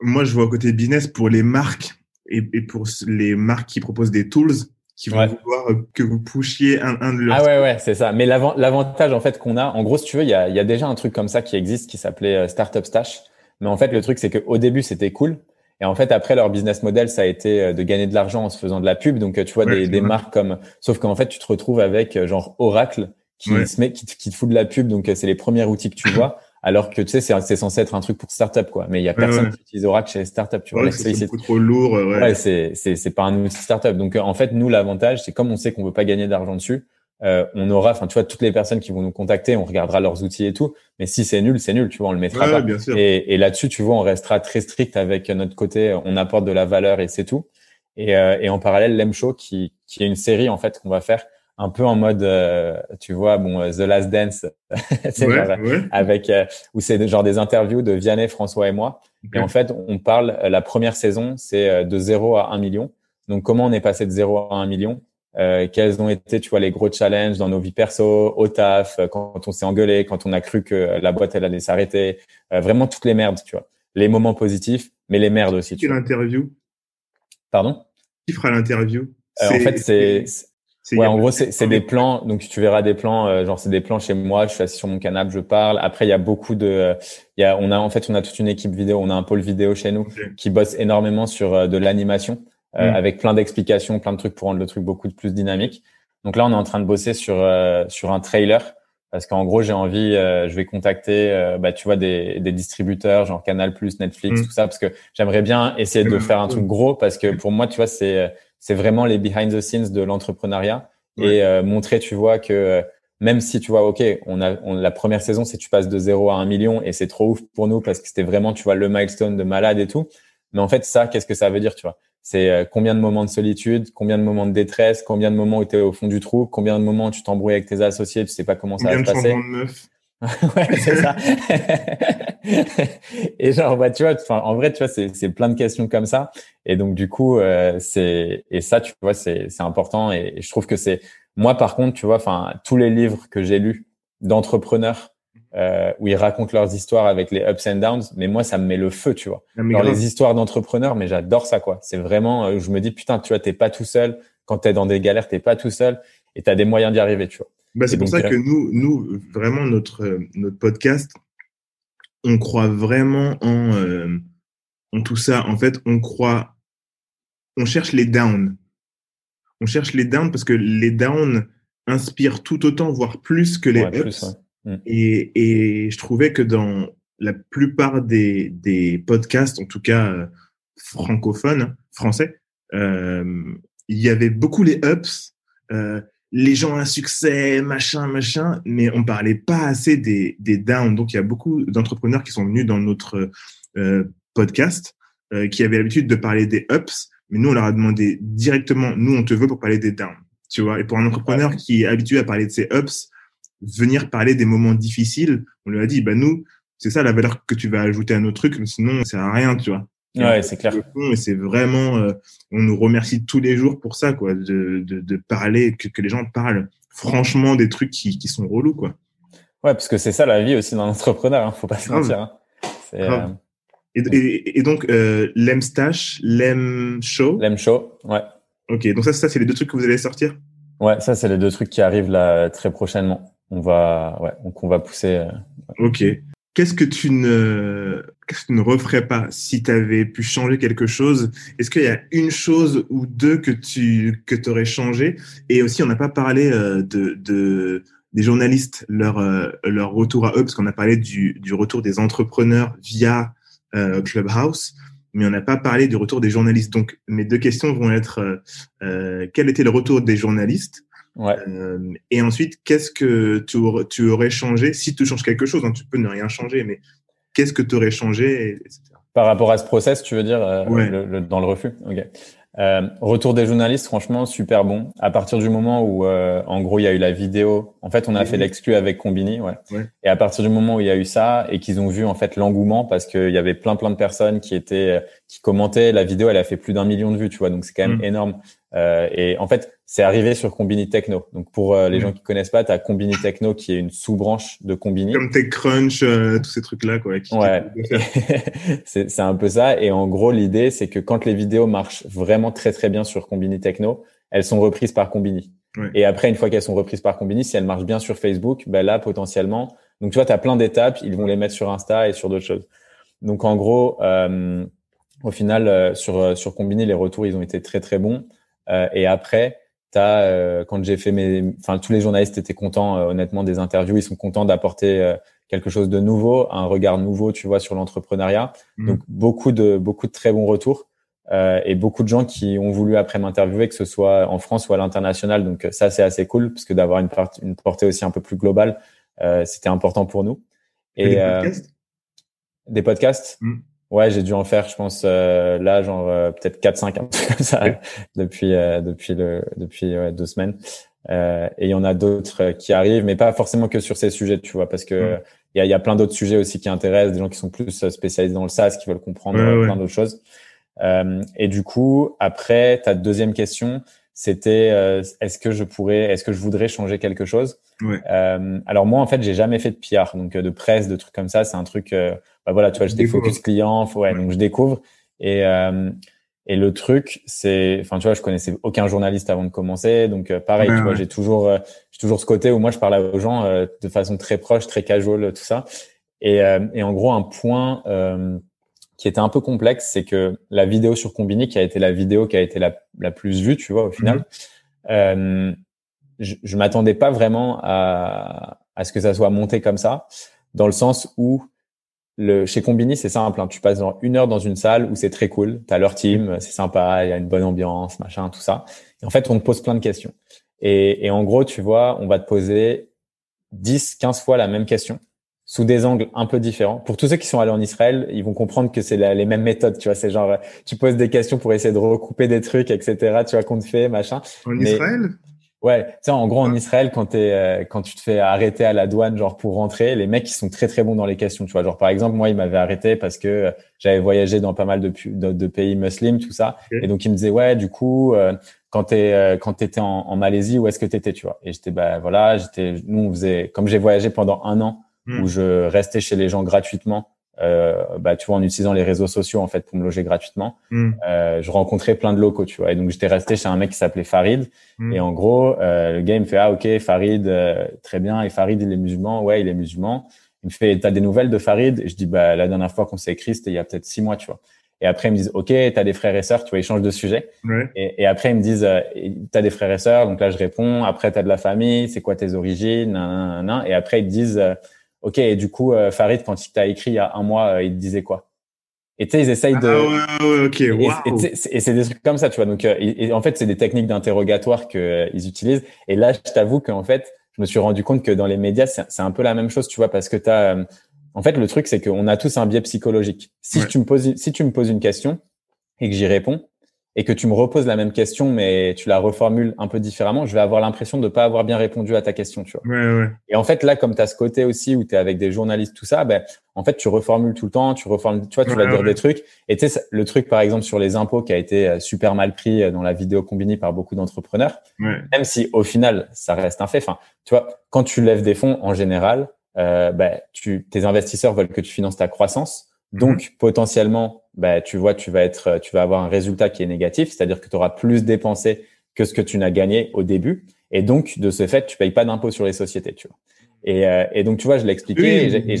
Moi, je vois côté business pour les marques et, et, pour les marques qui proposent des tools qui vont vouloir que vous pushiez un, un de leurs.
Ah ouais, ouais, c'est ça. Mais l'avantage en fait qu'on a, en gros, si tu veux, il y a, y a, déjà un truc comme ça qui existe qui s'appelait euh, Startup Stash. Mais en fait, le truc, c'est qu'au début, c'était cool. Et en fait, après, leur business model, ça a été euh, de gagner de l'argent en se faisant de la pub. Donc, euh, tu vois, des, des marques comme, sauf qu'en fait, tu te retrouves avec genre Oracle qui, se met, qui, qui, te fout de la pub. Donc, c'est les premiers outils que tu (coughs) vois alors que tu sais c'est censé être un truc pour startup quoi. Mais il y a personne qui utilise Oracle chez les startups tu vois.
C'est beaucoup trop lourd ouais,
ouais c'est c'est c'est pas un outil startup. Donc euh, en fait nous l'avantage c'est comme on sait qu'on veut pas gagner d'argent dessus euh, on aura enfin tu vois toutes les personnes qui vont nous contacter on regardera leurs outils et tout. Mais si c'est nul c'est nul tu vois on le mettra pas.
bien sûr.
et, et là-dessus tu vois on restera très strict avec notre côté on apporte de la valeur et c'est tout. Et, euh, et en parallèle l'M-Show qui qui est une série en fait qu'on va faire un peu en mode, euh, tu vois, bon, euh, The Last Dance, (laughs) avec euh, où c'est genre des interviews de Vianney, François et moi. Et en fait, on parle la première saison, c'est de 0 à 1 million. Donc, comment on est passé de 0 à 1 million? Euh, Quels ont été, tu vois, les gros challenges dans nos vies perso, au taf, quand on s'est engueulé, quand on a cru que la boîte elle allait s'arrêter, vraiment toutes les merdes, tu vois. Les moments positifs, mais les merdes aussi.
Qui l'interview?
Pardon?
Qui fera l'interview?
En fait, c'est Ouais, en gros, c'est des plans. Donc, tu verras des plans. Euh, genre, c'est des plans chez moi. Je suis assis sur mon canapé, je parle. Après, il y a beaucoup de. Il y a, on a en fait, on a toute une équipe vidéo. On a un pôle vidéo chez nous qui bosse énormément sur euh, de l'animation, euh, mm. avec plein d'explications, plein de trucs pour rendre le truc beaucoup plus dynamique. Donc là, on est en train de bosser sur sur un trailer parce qu'en gros, j'ai envie. je vais contacter, bah, tu vois, des, des distributeurs genre Canal+, Netflix, mm. tout ça, parce que j'aimerais bien essayer de faire un truc gros parce que pour moi, tu vois, c'est c'est vraiment les behind the scenes de l'entrepreneuriat et euh, montrer, tu vois, que euh, même si tu vois, ok, on a la première saison, c'est tu passes de 0 à 1 million et c'est trop ouf pour nous parce que c'était vraiment, tu vois, le milestone de malade et tout. Mais en fait, ça, qu'est-ce que ça veut dire, tu vois? C'est euh, combien de moments de solitude, combien de moments de détresse, combien de moments où tu es au fond du trou, combien de moments où tu t'embrouilles avec tes associés, tu sais pas comment ça va se passer. (laughs) ouais, c'est ça. (laughs) et genre, bah, tu vois, enfin, en vrai, tu vois, c'est, c'est plein de questions comme ça. Et donc, du coup, euh, c'est, et ça, tu vois, c'est, c'est important. Et, je trouve que c'est, moi, par contre, tu vois, enfin, tous les livres que j'ai lus d'entrepreneurs, euh, où ils racontent leurs histoires avec les ups and downs, mais moi, ça me met le feu, tu vois. Dans les histoires d'entrepreneurs, mais j'adore ça, quoi. C'est vraiment, euh, je me dis, putain, tu vois, t'es pas tout seul. Quand t'es dans des galères, t'es pas tout seul et t'as des moyens d'y arriver, tu vois.
Bah, c'est pour ça que nous, nous, vraiment, notre, notre podcast, on croit vraiment en, euh, en tout ça. En fait, on croit, on cherche les downs. On cherche les downs parce que les downs inspirent tout autant, voire plus que les ups. Mm. et, et, je trouvais que dans la plupart des, des podcasts, en tout cas euh, francophones, français, euh, il y avait beaucoup les ups, euh, les gens ont un succès, machin, machin, mais on parlait pas assez des, des downs. Donc, il y a beaucoup d'entrepreneurs qui sont venus dans notre euh, podcast euh, qui avaient l'habitude de parler des ups, mais nous, on leur a demandé directement, nous, on te veut pour parler des downs. Tu vois, et pour un entrepreneur qui est habitué à parler de ses ups, venir parler des moments difficiles, on lui a dit, bah nous, c'est ça la valeur que tu vas ajouter à nos trucs, mais sinon, ça sert à rien, tu vois.
Ouais, c'est clair.
Et c'est vraiment, euh, on nous remercie tous les jours pour ça, quoi, de, de, de parler, que, que, les gens parlent franchement des trucs qui, qui sont relous, quoi.
Ouais, parce que c'est ça la vie aussi d'un entrepreneur, hein, faut pas se mentir. Hein.
Euh... Et, et, et, donc, euh, l'Em Stash, l'Em Show.
L'Em Show, ouais.
Ok, donc ça, ça c'est les deux trucs que vous allez sortir?
Ouais, ça, c'est les deux trucs qui arrivent là très prochainement. On va, ouais, donc on va pousser. Euh,
ok. Qu'est-ce que tu ne, qu'est-ce que tu ne referais pas si tu avais pu changer quelque chose? Est-ce qu'il y a une chose ou deux que tu que aurais changé? Et aussi, on n'a pas parlé euh, de, de des journalistes, leur euh, leur retour à eux, parce qu'on a parlé du, du retour des entrepreneurs via euh, Clubhouse, mais on n'a pas parlé du retour des journalistes. Donc, mes deux questions vont être euh, quel était le retour des journalistes?
Ouais.
Euh, et ensuite, qu'est-ce que tu, aurais, tu aurais changé si tu changes quelque chose hein, Tu peux ne rien changer, mais qu'est-ce que tu aurais changé etc.
Par rapport à ce process, tu veux dire, euh,
Ouais.
le- le- dans le refus? Ok. Euh, retour des journalistes, franchement, super bon. À partir du moment où, euh, en gros, il y a eu la vidéo. En fait, on a fait l'exclu avec Combini, ouais.
Ouais.
Et à partir du moment où il y a eu ça et qu'ils ont vu en fait l'engouement, parce qu'il y avait plein plein de personnes qui étaient qui commentaient, la vidéo, elle a fait plus d'un million de vues, tu vois. Donc c'est quand même
Mhm.
énorme. Et en fait, c'est arrivé sur Combini Techno. Donc pour euh, les gens qui connaissent pas, tu as Combini Techno qui est une sous-branche de Combini.
Comme TechCrunch, euh, tous ces trucs-là, quoi. Qui,
Ouais. (laughs) c'est c'est un peu ça. Et en gros, l'idée, c'est que quand les vidéos marchent vraiment très très bien sur Combini Techno, elles sont reprises par Combini.
Ouais.
Et après, une fois qu'elles sont reprises par Combini, si elles marchent bien sur Facebook, ben là, potentiellement. Donc, tu vois, tu as plein d'étapes. Ils vont les mettre sur Insta et sur d'autres choses. Donc, en gros, euh, au final, euh, sur, euh, sur Combini, les retours, ils ont été très très bons. Euh, et après, T'as, euh, quand j'ai fait mes, enfin tous les journalistes étaient contents euh, honnêtement des interviews, ils sont contents d'apporter euh, quelque chose de nouveau, un regard nouveau, tu vois, sur l'entrepreneuriat.
Mhm.
Donc beaucoup de beaucoup de très bons retours euh, et beaucoup de gens qui ont voulu après m'interviewer, que ce soit en France ou à l'international. Donc ça c'est assez cool parce que d'avoir une, une portée aussi un peu plus globale, euh, c'était important pour nous.
Et des
euh,
podcasts?
des podcasts.
Mhm.
Ouais, j'ai dû en faire, je pense, euh, là, genre euh, peut-être 4-5, un truc comme ça, (laughs) depuis euh, depuis le depuis ouais, deux semaines. Euh, et il y en a d'autres euh, qui arrivent, mais pas forcément que sur ces sujets, tu vois, parce que
Mhm.
il y, a, y a plein d'autres sujets aussi qui intéressent, des gens qui sont plus euh, spécialisés dans le SaaS, qui veulent comprendre plein d'autres choses. Euh, et du coup, après, ta deuxième question, c'était euh, est-ce que je pourrais, est-ce que je voudrais changer quelque chose
Ouais.
Euh, Alors moi, en fait, j'ai jamais fait de PR, donc euh, de presse, de trucs comme ça. C'est un truc, euh, bah voilà, tu vois, j'étais focus client, faut- ouais,
Ouais.
donc je découvre. Et euh, et le truc, c'est, enfin, tu vois, je connaissais aucun journaliste avant de commencer, donc euh, pareil, tu vois, j'ai toujours, euh, j'ai toujours ce côté où moi je parle aux gens euh, de façon très proche, très casual, tout ça. Et, euh, et en gros, un point euh, qui était un peu complexe, c'est que la vidéo sur Combini, qui a été la vidéo qui a été la, la plus vue, tu vois, au final, euh, je, je m'attendais pas vraiment à, à ce que ça soit monté comme ça, dans le sens où le, chez Combini, c'est simple. Hein, tu passes une heure dans une salle où c'est très cool. Tu as leur team, c'est sympa, il y a une bonne ambiance, machin, tout ça. Et en fait, on te pose plein de questions. Et, et en gros, tu vois, on va te poser 10, 15 fois la même question sous des angles un peu différents. Pour tous ceux qui sont allés en Israël, ils vont comprendre que c'est les mêmes méthodes. Tu vois, c'est genre, tu poses des questions pour essayer de recouper des trucs, etc. Tu vois, qu'on te fait, machin.
En
Mais-
Israël?
Ouais, tu sais, en gros, en Israël, quand t'es, euh, quand tu te fais arrêter à la douane, genre pour rentrer, les mecs, ils sont très très bons dans les questions, tu vois. Genre, par exemple, moi, ils m'avaient arrêté parce que euh, j'avais voyagé dans pas mal de, pu- de, de pays musulmans, tout ça. Et donc, ils me disaient, ouais, du coup, euh, quand t'es, euh, quand t'étais en, en Malaisie, où est-ce que t'étais, tu vois? Et j'étais, bah voilà, j'étais, nous, on faisait, comme j'ai voyagé pendant un an,
Hmm.
où je restais chez les gens gratuitement, euh, bah, tu vois, en utilisant les réseaux sociaux, en fait, pour me loger gratuitement.
Hmm.
Euh, je rencontrais plein de locaux, tu vois. Et donc, j'étais resté chez un mec qui s'appelait Farid.
Hmm.
Et en gros, euh, le gars, il me fait, ah, ok, Farid, euh, très bien. Et Farid, il est musulman. Ouais, il est musulman. Il me fait, t'as des nouvelles de Farid? Et je dis, bah, la dernière fois qu'on s'est écrit, c'était il y a peut-être six mois, tu vois. Et après, ils me disent, ok, t'as des frères et sœurs, tu vois, ils changent de sujet. Et, et après, ils me disent, euh, t'as des frères et sœurs? Donc là, je réponds. Après, t'as de la famille. C'est quoi tes origines? Nan, nan, nan, nan. Et après, ils te disent, euh, ok, et du coup, euh, Farid, quand il t'a écrit il y a un mois, euh, il te disait quoi? Et tu sais, ils essayent de.
Ah ouais, ok, wow.
Et, c'est des trucs comme ça, tu vois. Donc, et, en fait, c'est des techniques d'interrogatoire qu'ils utilisent. Et là, je t'avoue qu'en fait, je me suis rendu compte que dans les médias, c'est un peu la même chose, tu vois, parce que tu as. En fait, le truc, c'est qu'on a tous un biais psychologique. Si tu me poses, si tu me poses une question et que j'y réponds, et que tu me reposes la même question, mais tu la reformules un peu différemment, je vais avoir l'impression de ne pas avoir bien répondu à ta question, tu vois.
Ouais, ouais.
Et en fait, là, comme tu as ce côté aussi où tu es avec des journalistes, tout ça, ben, en fait, tu reformules tout le temps, tu reformules, tu vois, tu vas dire des trucs. Et tu sais, le truc, par exemple, sur les impôts qui a été euh, super mal pris euh, dans la vidéo combinée par beaucoup d'entrepreneurs, même si au final, ça reste un fait. Enfin, tu vois, quand tu lèves des fonds, en général, euh, ben, tu, tes investisseurs veulent que tu finances ta croissance. Donc, mhm. potentiellement, bah, tu vois, tu vas être, tu vas avoir un résultat qui est négatif, c'est-à-dire que tu auras plus dépensé que ce que tu n'as gagné au début. Et donc, de ce fait, tu payes pas d'impôt sur les sociétés, tu vois. Et, euh, et donc, tu vois, je l'ai expliqué. et,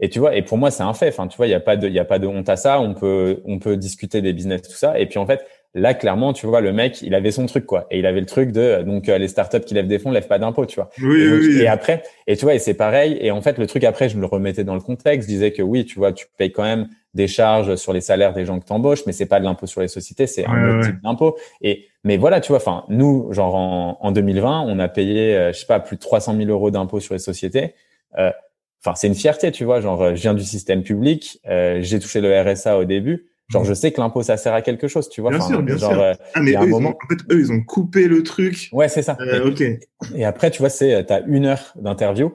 et, tu vois, et pour moi, c'est un fait. Enfin, tu vois, il y a pas de, il y a pas de honte à ça. On peut, on peut discuter des business, tout ça. Et puis, en fait, Là, clairement, tu vois, le mec, il avait son truc, quoi. Et il avait le truc de, donc, euh, les startups qui lèvent des fonds lèvent pas d'impôts, tu vois.
Oui,
et,
oui,
et après, et tu vois, et c'est pareil. Et en fait, le truc après, je me le remettais dans le contexte. Je disais que oui, tu vois, tu payes quand même des charges sur les salaires des gens que t'embauches, mais c'est pas de l'impôt sur les sociétés, c'est un autre type d'impôt. Et, mais voilà, tu vois, enfin, nous, genre, en, en 2020, on a payé, euh, je sais pas, plus de 300 000 euros d'impôts sur les sociétés. Euh, Enfin, c'est une fierté, tu vois. Genre, je viens du système public, euh, j'ai touché le RSA au début. Genre, je sais que l'impôt, ça sert à quelque chose, tu vois.
Bien sûr, bien sûr. Euh, ah, mais eux, un moment... en fait, eux, ils ont coupé le truc.
Ouais, c'est ça.
Euh, ok.
Et après, tu vois, c'est, t'as une heure d'interview.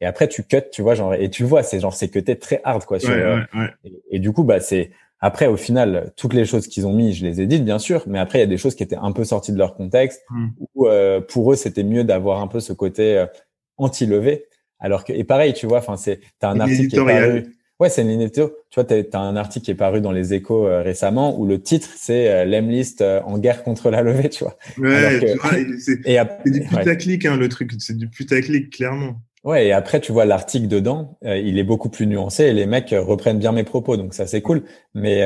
Et après, tu cut, tu vois, genre, et tu vois, c'est genre, c'est que t'es très hard, quoi.
Sur, ouais, ouais, ouais.
Et, du coup, bah, c'est, après, au final, toutes les choses qu'ils ont mis, je les ai dites, bien sûr, mais après, il y a des choses qui étaient un peu sorties de leur contexte, hmm. où euh, pour eux, c'était mieux d'avoir un peu ce côté anti-levé. Alors que, et pareil, tu vois, enfin, c'est, t'as un article qui est paru, Ouais, c'est une ligne Tu vois, tu as, un article qui est paru dans les échos euh, récemment où le titre, c'est euh, l'Emlist euh, en guerre contre la levée, tu vois.
Ouais, (laughs) c'est du putaclic, hein, le truc. C'est du putaclic, clairement.
Ouais, et après, tu vois, l'article dedans, il est beaucoup plus nuancé et les mecs reprennent bien mes propos, donc ça, c'est cool. Mais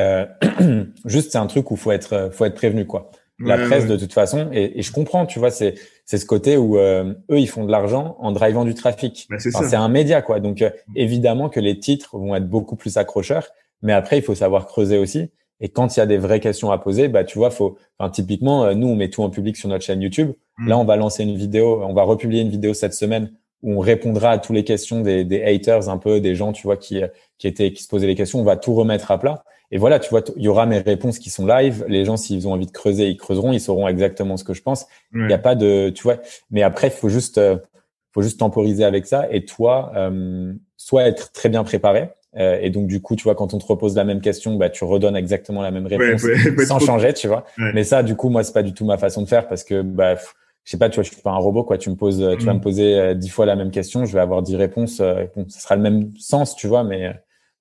(clears throat) juste, c'est un truc où faut être, faut être prévenu, quoi. La presse, de toute façon, et, et, je comprends, tu vois, c'est c'est ce côté où euh, eux ils font de l'argent en drivant du trafic.
Bah, c'est
un média quoi. Donc euh, évidemment que les titres vont être beaucoup plus accrocheurs, mais après il faut savoir creuser aussi. Et quand il y a des vraies questions à poser, bah tu vois, faut. Enfin, typiquement, euh, nous on met tout en public sur notre chaîne YouTube. Mm. Là, on va lancer une vidéo, on va republier une vidéo cette semaine où on répondra à toutes les questions des, des haters, un peu des gens, tu vois, qui qui étaient qui se posaient les questions. On va tout remettre à plat. Et voilà, tu vois, il y aura mes réponses qui sont live. Les gens, s'ils ont envie de creuser, ils creuseront. Ils sauront exactement ce que je pense. Il n'y a pas de, tu vois. Mais après, il faut juste, euh, faut juste temporiser avec ça. Et toi, euh, soit être très bien préparé. Euh, et donc, du coup, tu vois, quand on te repose la même question, bah, tu redonnes exactement la même réponse sans changer, tu vois. Mais ça, du coup, moi, c'est pas du tout ma façon de faire parce que, bah, je sais pas, tu vois, je suis pas un robot, quoi. Tu me poses, tu vas me mm. poser dix fois la même question, je vais avoir dix réponses. bon, ça sera le même sens, tu vois, mais,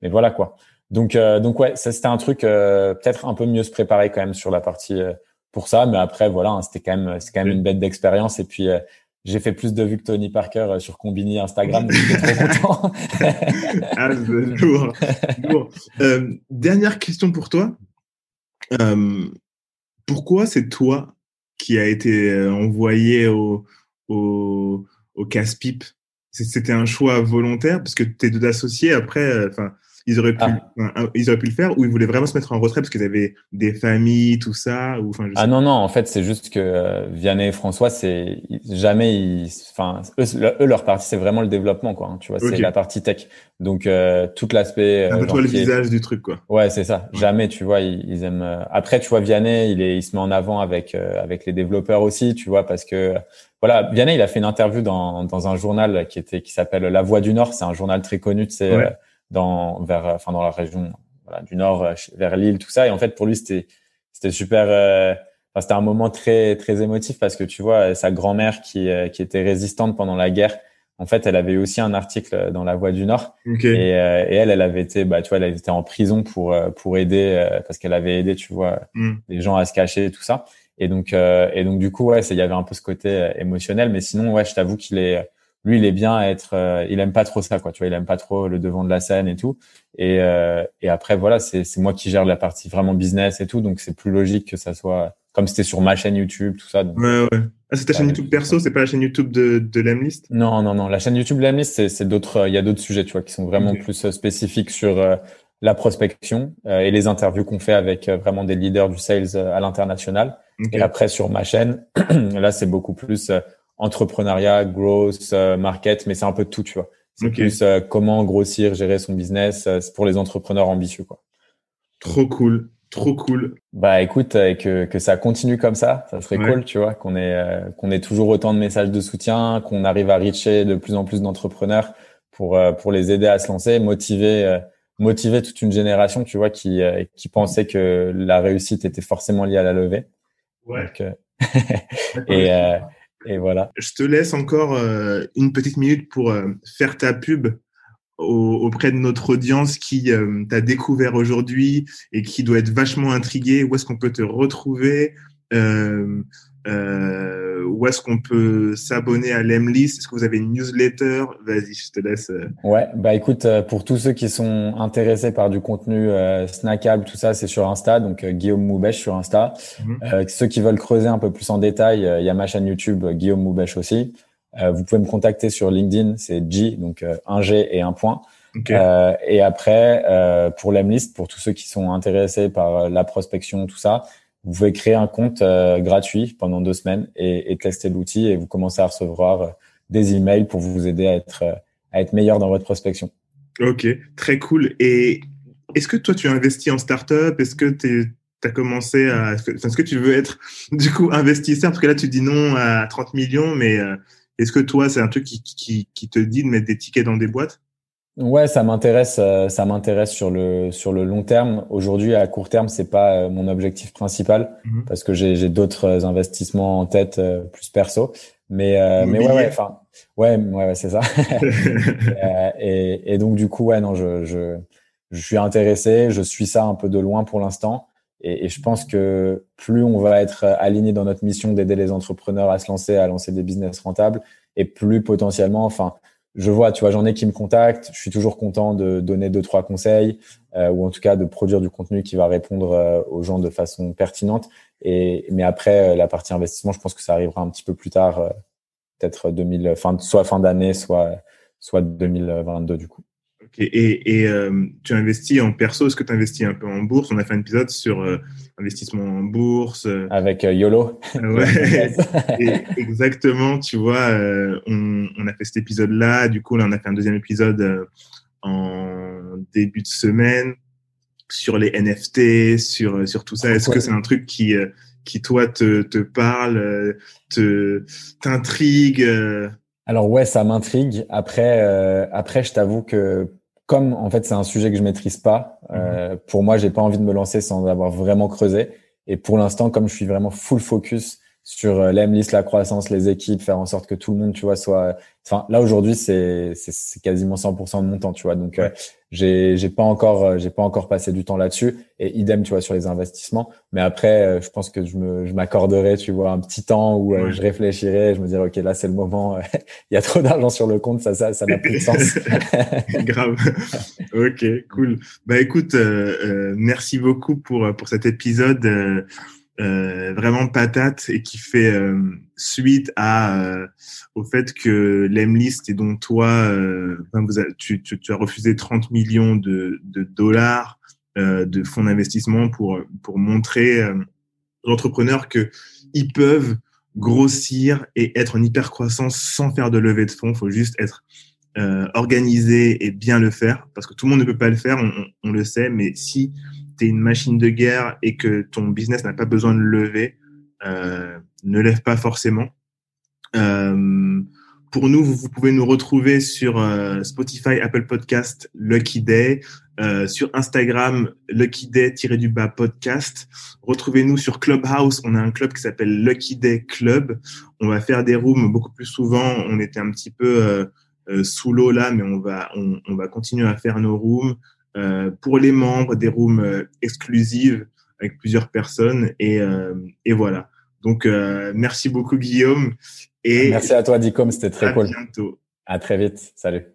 mais voilà, quoi. Donc, euh, donc ouais, ça c'était un truc euh, peut-être un peu mieux se préparer quand même sur la partie euh, pour ça, mais après voilà, hein, c'était quand même c'est quand même une bête d'expérience et puis j'ai fait plus de vues que Tony Parker sur Combini Instagram, donc j'étais trop content.
ah, lourd, lourd. dernière question pour toi. pourquoi c'est toi qui a été envoyé au, au, casse-pipe. C'était un choix volontaire parce que tes deux associés après, enfin ils auraient pu, ah. ils auraient pu le faire ou ils voulaient vraiment se mettre en retrait parce qu'ils avaient des familles, tout ça ou enfin.
Ah non non, en fait c'est juste que euh, Vianney et François c'est jamais ils, enfin eux, leur partie c'est vraiment le développement quoi. Hein, tu vois, c'est la partie tech. Donc euh, tout l'aspect.
Euh, un peu le visage du truc quoi.
Ouais c'est ça. Jamais tu vois ils, aiment. Euh, après tu vois Vianney il est il se met en avant avec avec les développeurs aussi tu vois parce que voilà, Vianney, il a fait une interview dans, dans un journal qui était qui s'appelle La Voix du Nord. C'est un journal très connu, tu sais, dans vers enfin dans la région voilà, du nord euh, vers l'île tout ça. Et en fait pour lui c'était c'était super euh, enfin, c'était un moment très très émotif parce que tu vois sa grand-mère qui euh, qui était résistante pendant la guerre en fait elle avait eu aussi un article dans la Voix du Nord. Et, et elle elle avait été bah tu vois elle était en prison pour pour aider parce qu'elle avait aidé tu vois mm. les gens à se cacher et tout ça. Et donc et donc du coup ouais il y avait un peu ce côté émotionnel. Mais sinon ouais je t'avoue qu'il est lui il est bien à être euh, il aime pas trop ça quoi tu vois il aime pas trop le devant de la scène et tout. Et euh, et après voilà c'est moi qui gère la partie vraiment business et tout donc c'est plus logique que ça soit comme c'était sur ma chaîne YouTube tout ça donc,
ouais ouais. Ah, c'est ta chaîne YouTube perso c'est pas la chaîne YouTube de de l'Emlist?
Non non non la chaîne YouTube l'Emlist c'est c'est d'autres il y a d'autres sujets tu vois qui sont vraiment plus euh, spécifiques sur la prospection et les interviews qu'on fait avec vraiment des leaders du sales à l'international. Et après sur ma chaîne, (clears throat) là c'est beaucoup plus entrepreneuriat, growth, market, mais c'est un peu tout, tu vois. C'est plus comment grossir, gérer son business. c'est pour les entrepreneurs ambitieux, quoi.
Trop cool. Trop cool.
Bah écoute, euh, que, que ça continue comme ça, ça serait cool, tu vois, qu'on ait euh, qu'on ait toujours autant de messages de soutien, qu'on arrive à reacher de plus en plus d'entrepreneurs pour euh, pour les aider à se lancer, motiver motiver toute une génération, tu vois, qui qui pensait que la réussite était forcément liée à la levée.
Ouais. (laughs)
et
Je te laisse encore une petite minute pour faire ta pub auprès de notre audience qui euh, t'a découvert aujourd'hui et qui doit être vachement intrigué Où est-ce qu'on peut te retrouver euh, euh, Où est-ce qu'on peut s'abonner à l'Emlist? Est-ce que vous avez une newsletter? Vas-y, je te laisse. Euh.
Ouais, bah écoute, euh, pour tous ceux qui sont intéressés par du contenu snackable, tout ça, c'est sur Insta, donc Guillaume Moubèche sur Insta. Mhm. ceux qui veulent creuser un peu plus en détail, il y a ma chaîne YouTube Guillaume Moubèche aussi. Euh, vous pouvez me contacter sur LinkedIn, c'est G, donc euh, un G et un point. Euh, et après, euh, pour l'Emlist, pour tous ceux qui sont intéressés par la prospection, tout ça, vous pouvez créer un compte gratuit pendant deux semaines et, et tester l'outil et vous commencez à recevoir des emails pour vous aider à être à être meilleur dans votre prospection.
Ok, très cool. Et est-ce que toi tu as investi en startup? Est-ce que tu commencé à est-ce que tu veux être (laughs) du coup investisseur? Parce que là tu dis non à 30 millions, mais est-ce que toi, c'est un truc qui, qui, qui, te dit de mettre des tickets dans des boîtes?
Ouais, ça m'intéresse. Euh, ça m'intéresse sur le sur le long terme. Aujourd'hui, à court terme, c'est pas euh, mon objectif principal mhm. parce que j'ai d'autres investissements en tête euh, plus perso. Mais mais ouais, ouais, enfin, ouais, ouais, c'est ça. (laughs) (laughs) et, et, donc du coup, ouais, non, je, je je suis intéressé. Je suis ça un peu de loin pour l'instant. Et, et, je pense que plus on va être aligné dans notre mission d'aider les entrepreneurs à se lancer, à lancer des business rentables, et plus potentiellement, enfin, je vois, tu vois, j'en ai qui me contactent. Je suis toujours content de donner deux trois conseils, euh, ou en tout cas de produire du contenu qui va répondre euh, aux gens de façon pertinente. Et mais après, euh, la partie investissement, je pense que ça arrivera un petit peu plus tard, euh, peut-être 2000, fin, soit fin d'année, soit soit 2022 du coup.
Et, et euh, tu investis en perso, est-ce que tu investis un peu en bourse? On a fait un épisode sur euh, investissement en bourse. Euh.
Avec YOLO.
Ouais, (laughs) exactement, tu vois, on, on, a fait cet épisode-là, du coup, là, on a fait un deuxième épisode en début de semaine sur les NFT, sur, sur tout ça. Est-ce que c'est un truc qui, qui toi, te, te parle, te t'intrigue
alors ouais, ça m'intrigue. Après, après, je t'avoue que comme en fait c'est un sujet que je maîtrise pas, euh, mhm. pour moi j'ai pas envie de me lancer sans avoir vraiment creusé. Et pour l'instant, comme je suis vraiment full focus sur euh, l'Emlist, la croissance, les équipes, faire en sorte que tout le monde, tu vois, soit. Enfin, là aujourd'hui, c'est c'est quasiment 100% de mon temps, tu vois. Donc, euh, j'ai j'ai pas encore euh, j'ai pas encore passé du temps là-dessus. Et idem, tu vois, sur les investissements. Mais après, je pense que je me je m'accorderai, tu vois, un petit temps où je réfléchirai, je me dirais, ok, là c'est le moment. (laughs) Il y a trop d'argent sur le compte, ça ça ça n'a plus de sens. (laughs)
Grave. ok, cool. Bah écoute, merci beaucoup pour pour cet épisode. Euh, vraiment patate et qui fait euh, suite euh, au fait que l'Emlist et dont toi vous tu, tu, tu, as refusé 30 millions de, dollars de fonds d'investissement pour pour montrer aux entrepreneurs que ils peuvent grossir et être en hyper croissance sans faire de levée de fonds. Il faut juste être euh, organisé et bien le faire parce que tout le monde ne peut pas le faire, on, le sait, mais si une machine de guerre et que ton business n'a pas besoin de lever, euh, ne lève pas forcément. Euh, pour nous, vous, pouvez nous retrouver sur euh, Spotify, Apple Podcast, Lucky Day, sur Instagram, Lucky Day-du-bas podcast. Retrouvez-nous sur Clubhouse. On a un club qui s'appelle Lucky Day Club. On va faire des rooms beaucoup plus souvent. On était un petit peu sous l'eau là, mais on va, on, on va continuer à faire nos rooms. Euh, pour les membres, des rooms euh, exclusives avec plusieurs personnes. Et, euh, et voilà. Donc, merci beaucoup, Guillaume.
Et merci à toi, Dicom. C'était très
à
cool.
bientôt.
À très vite. Salut.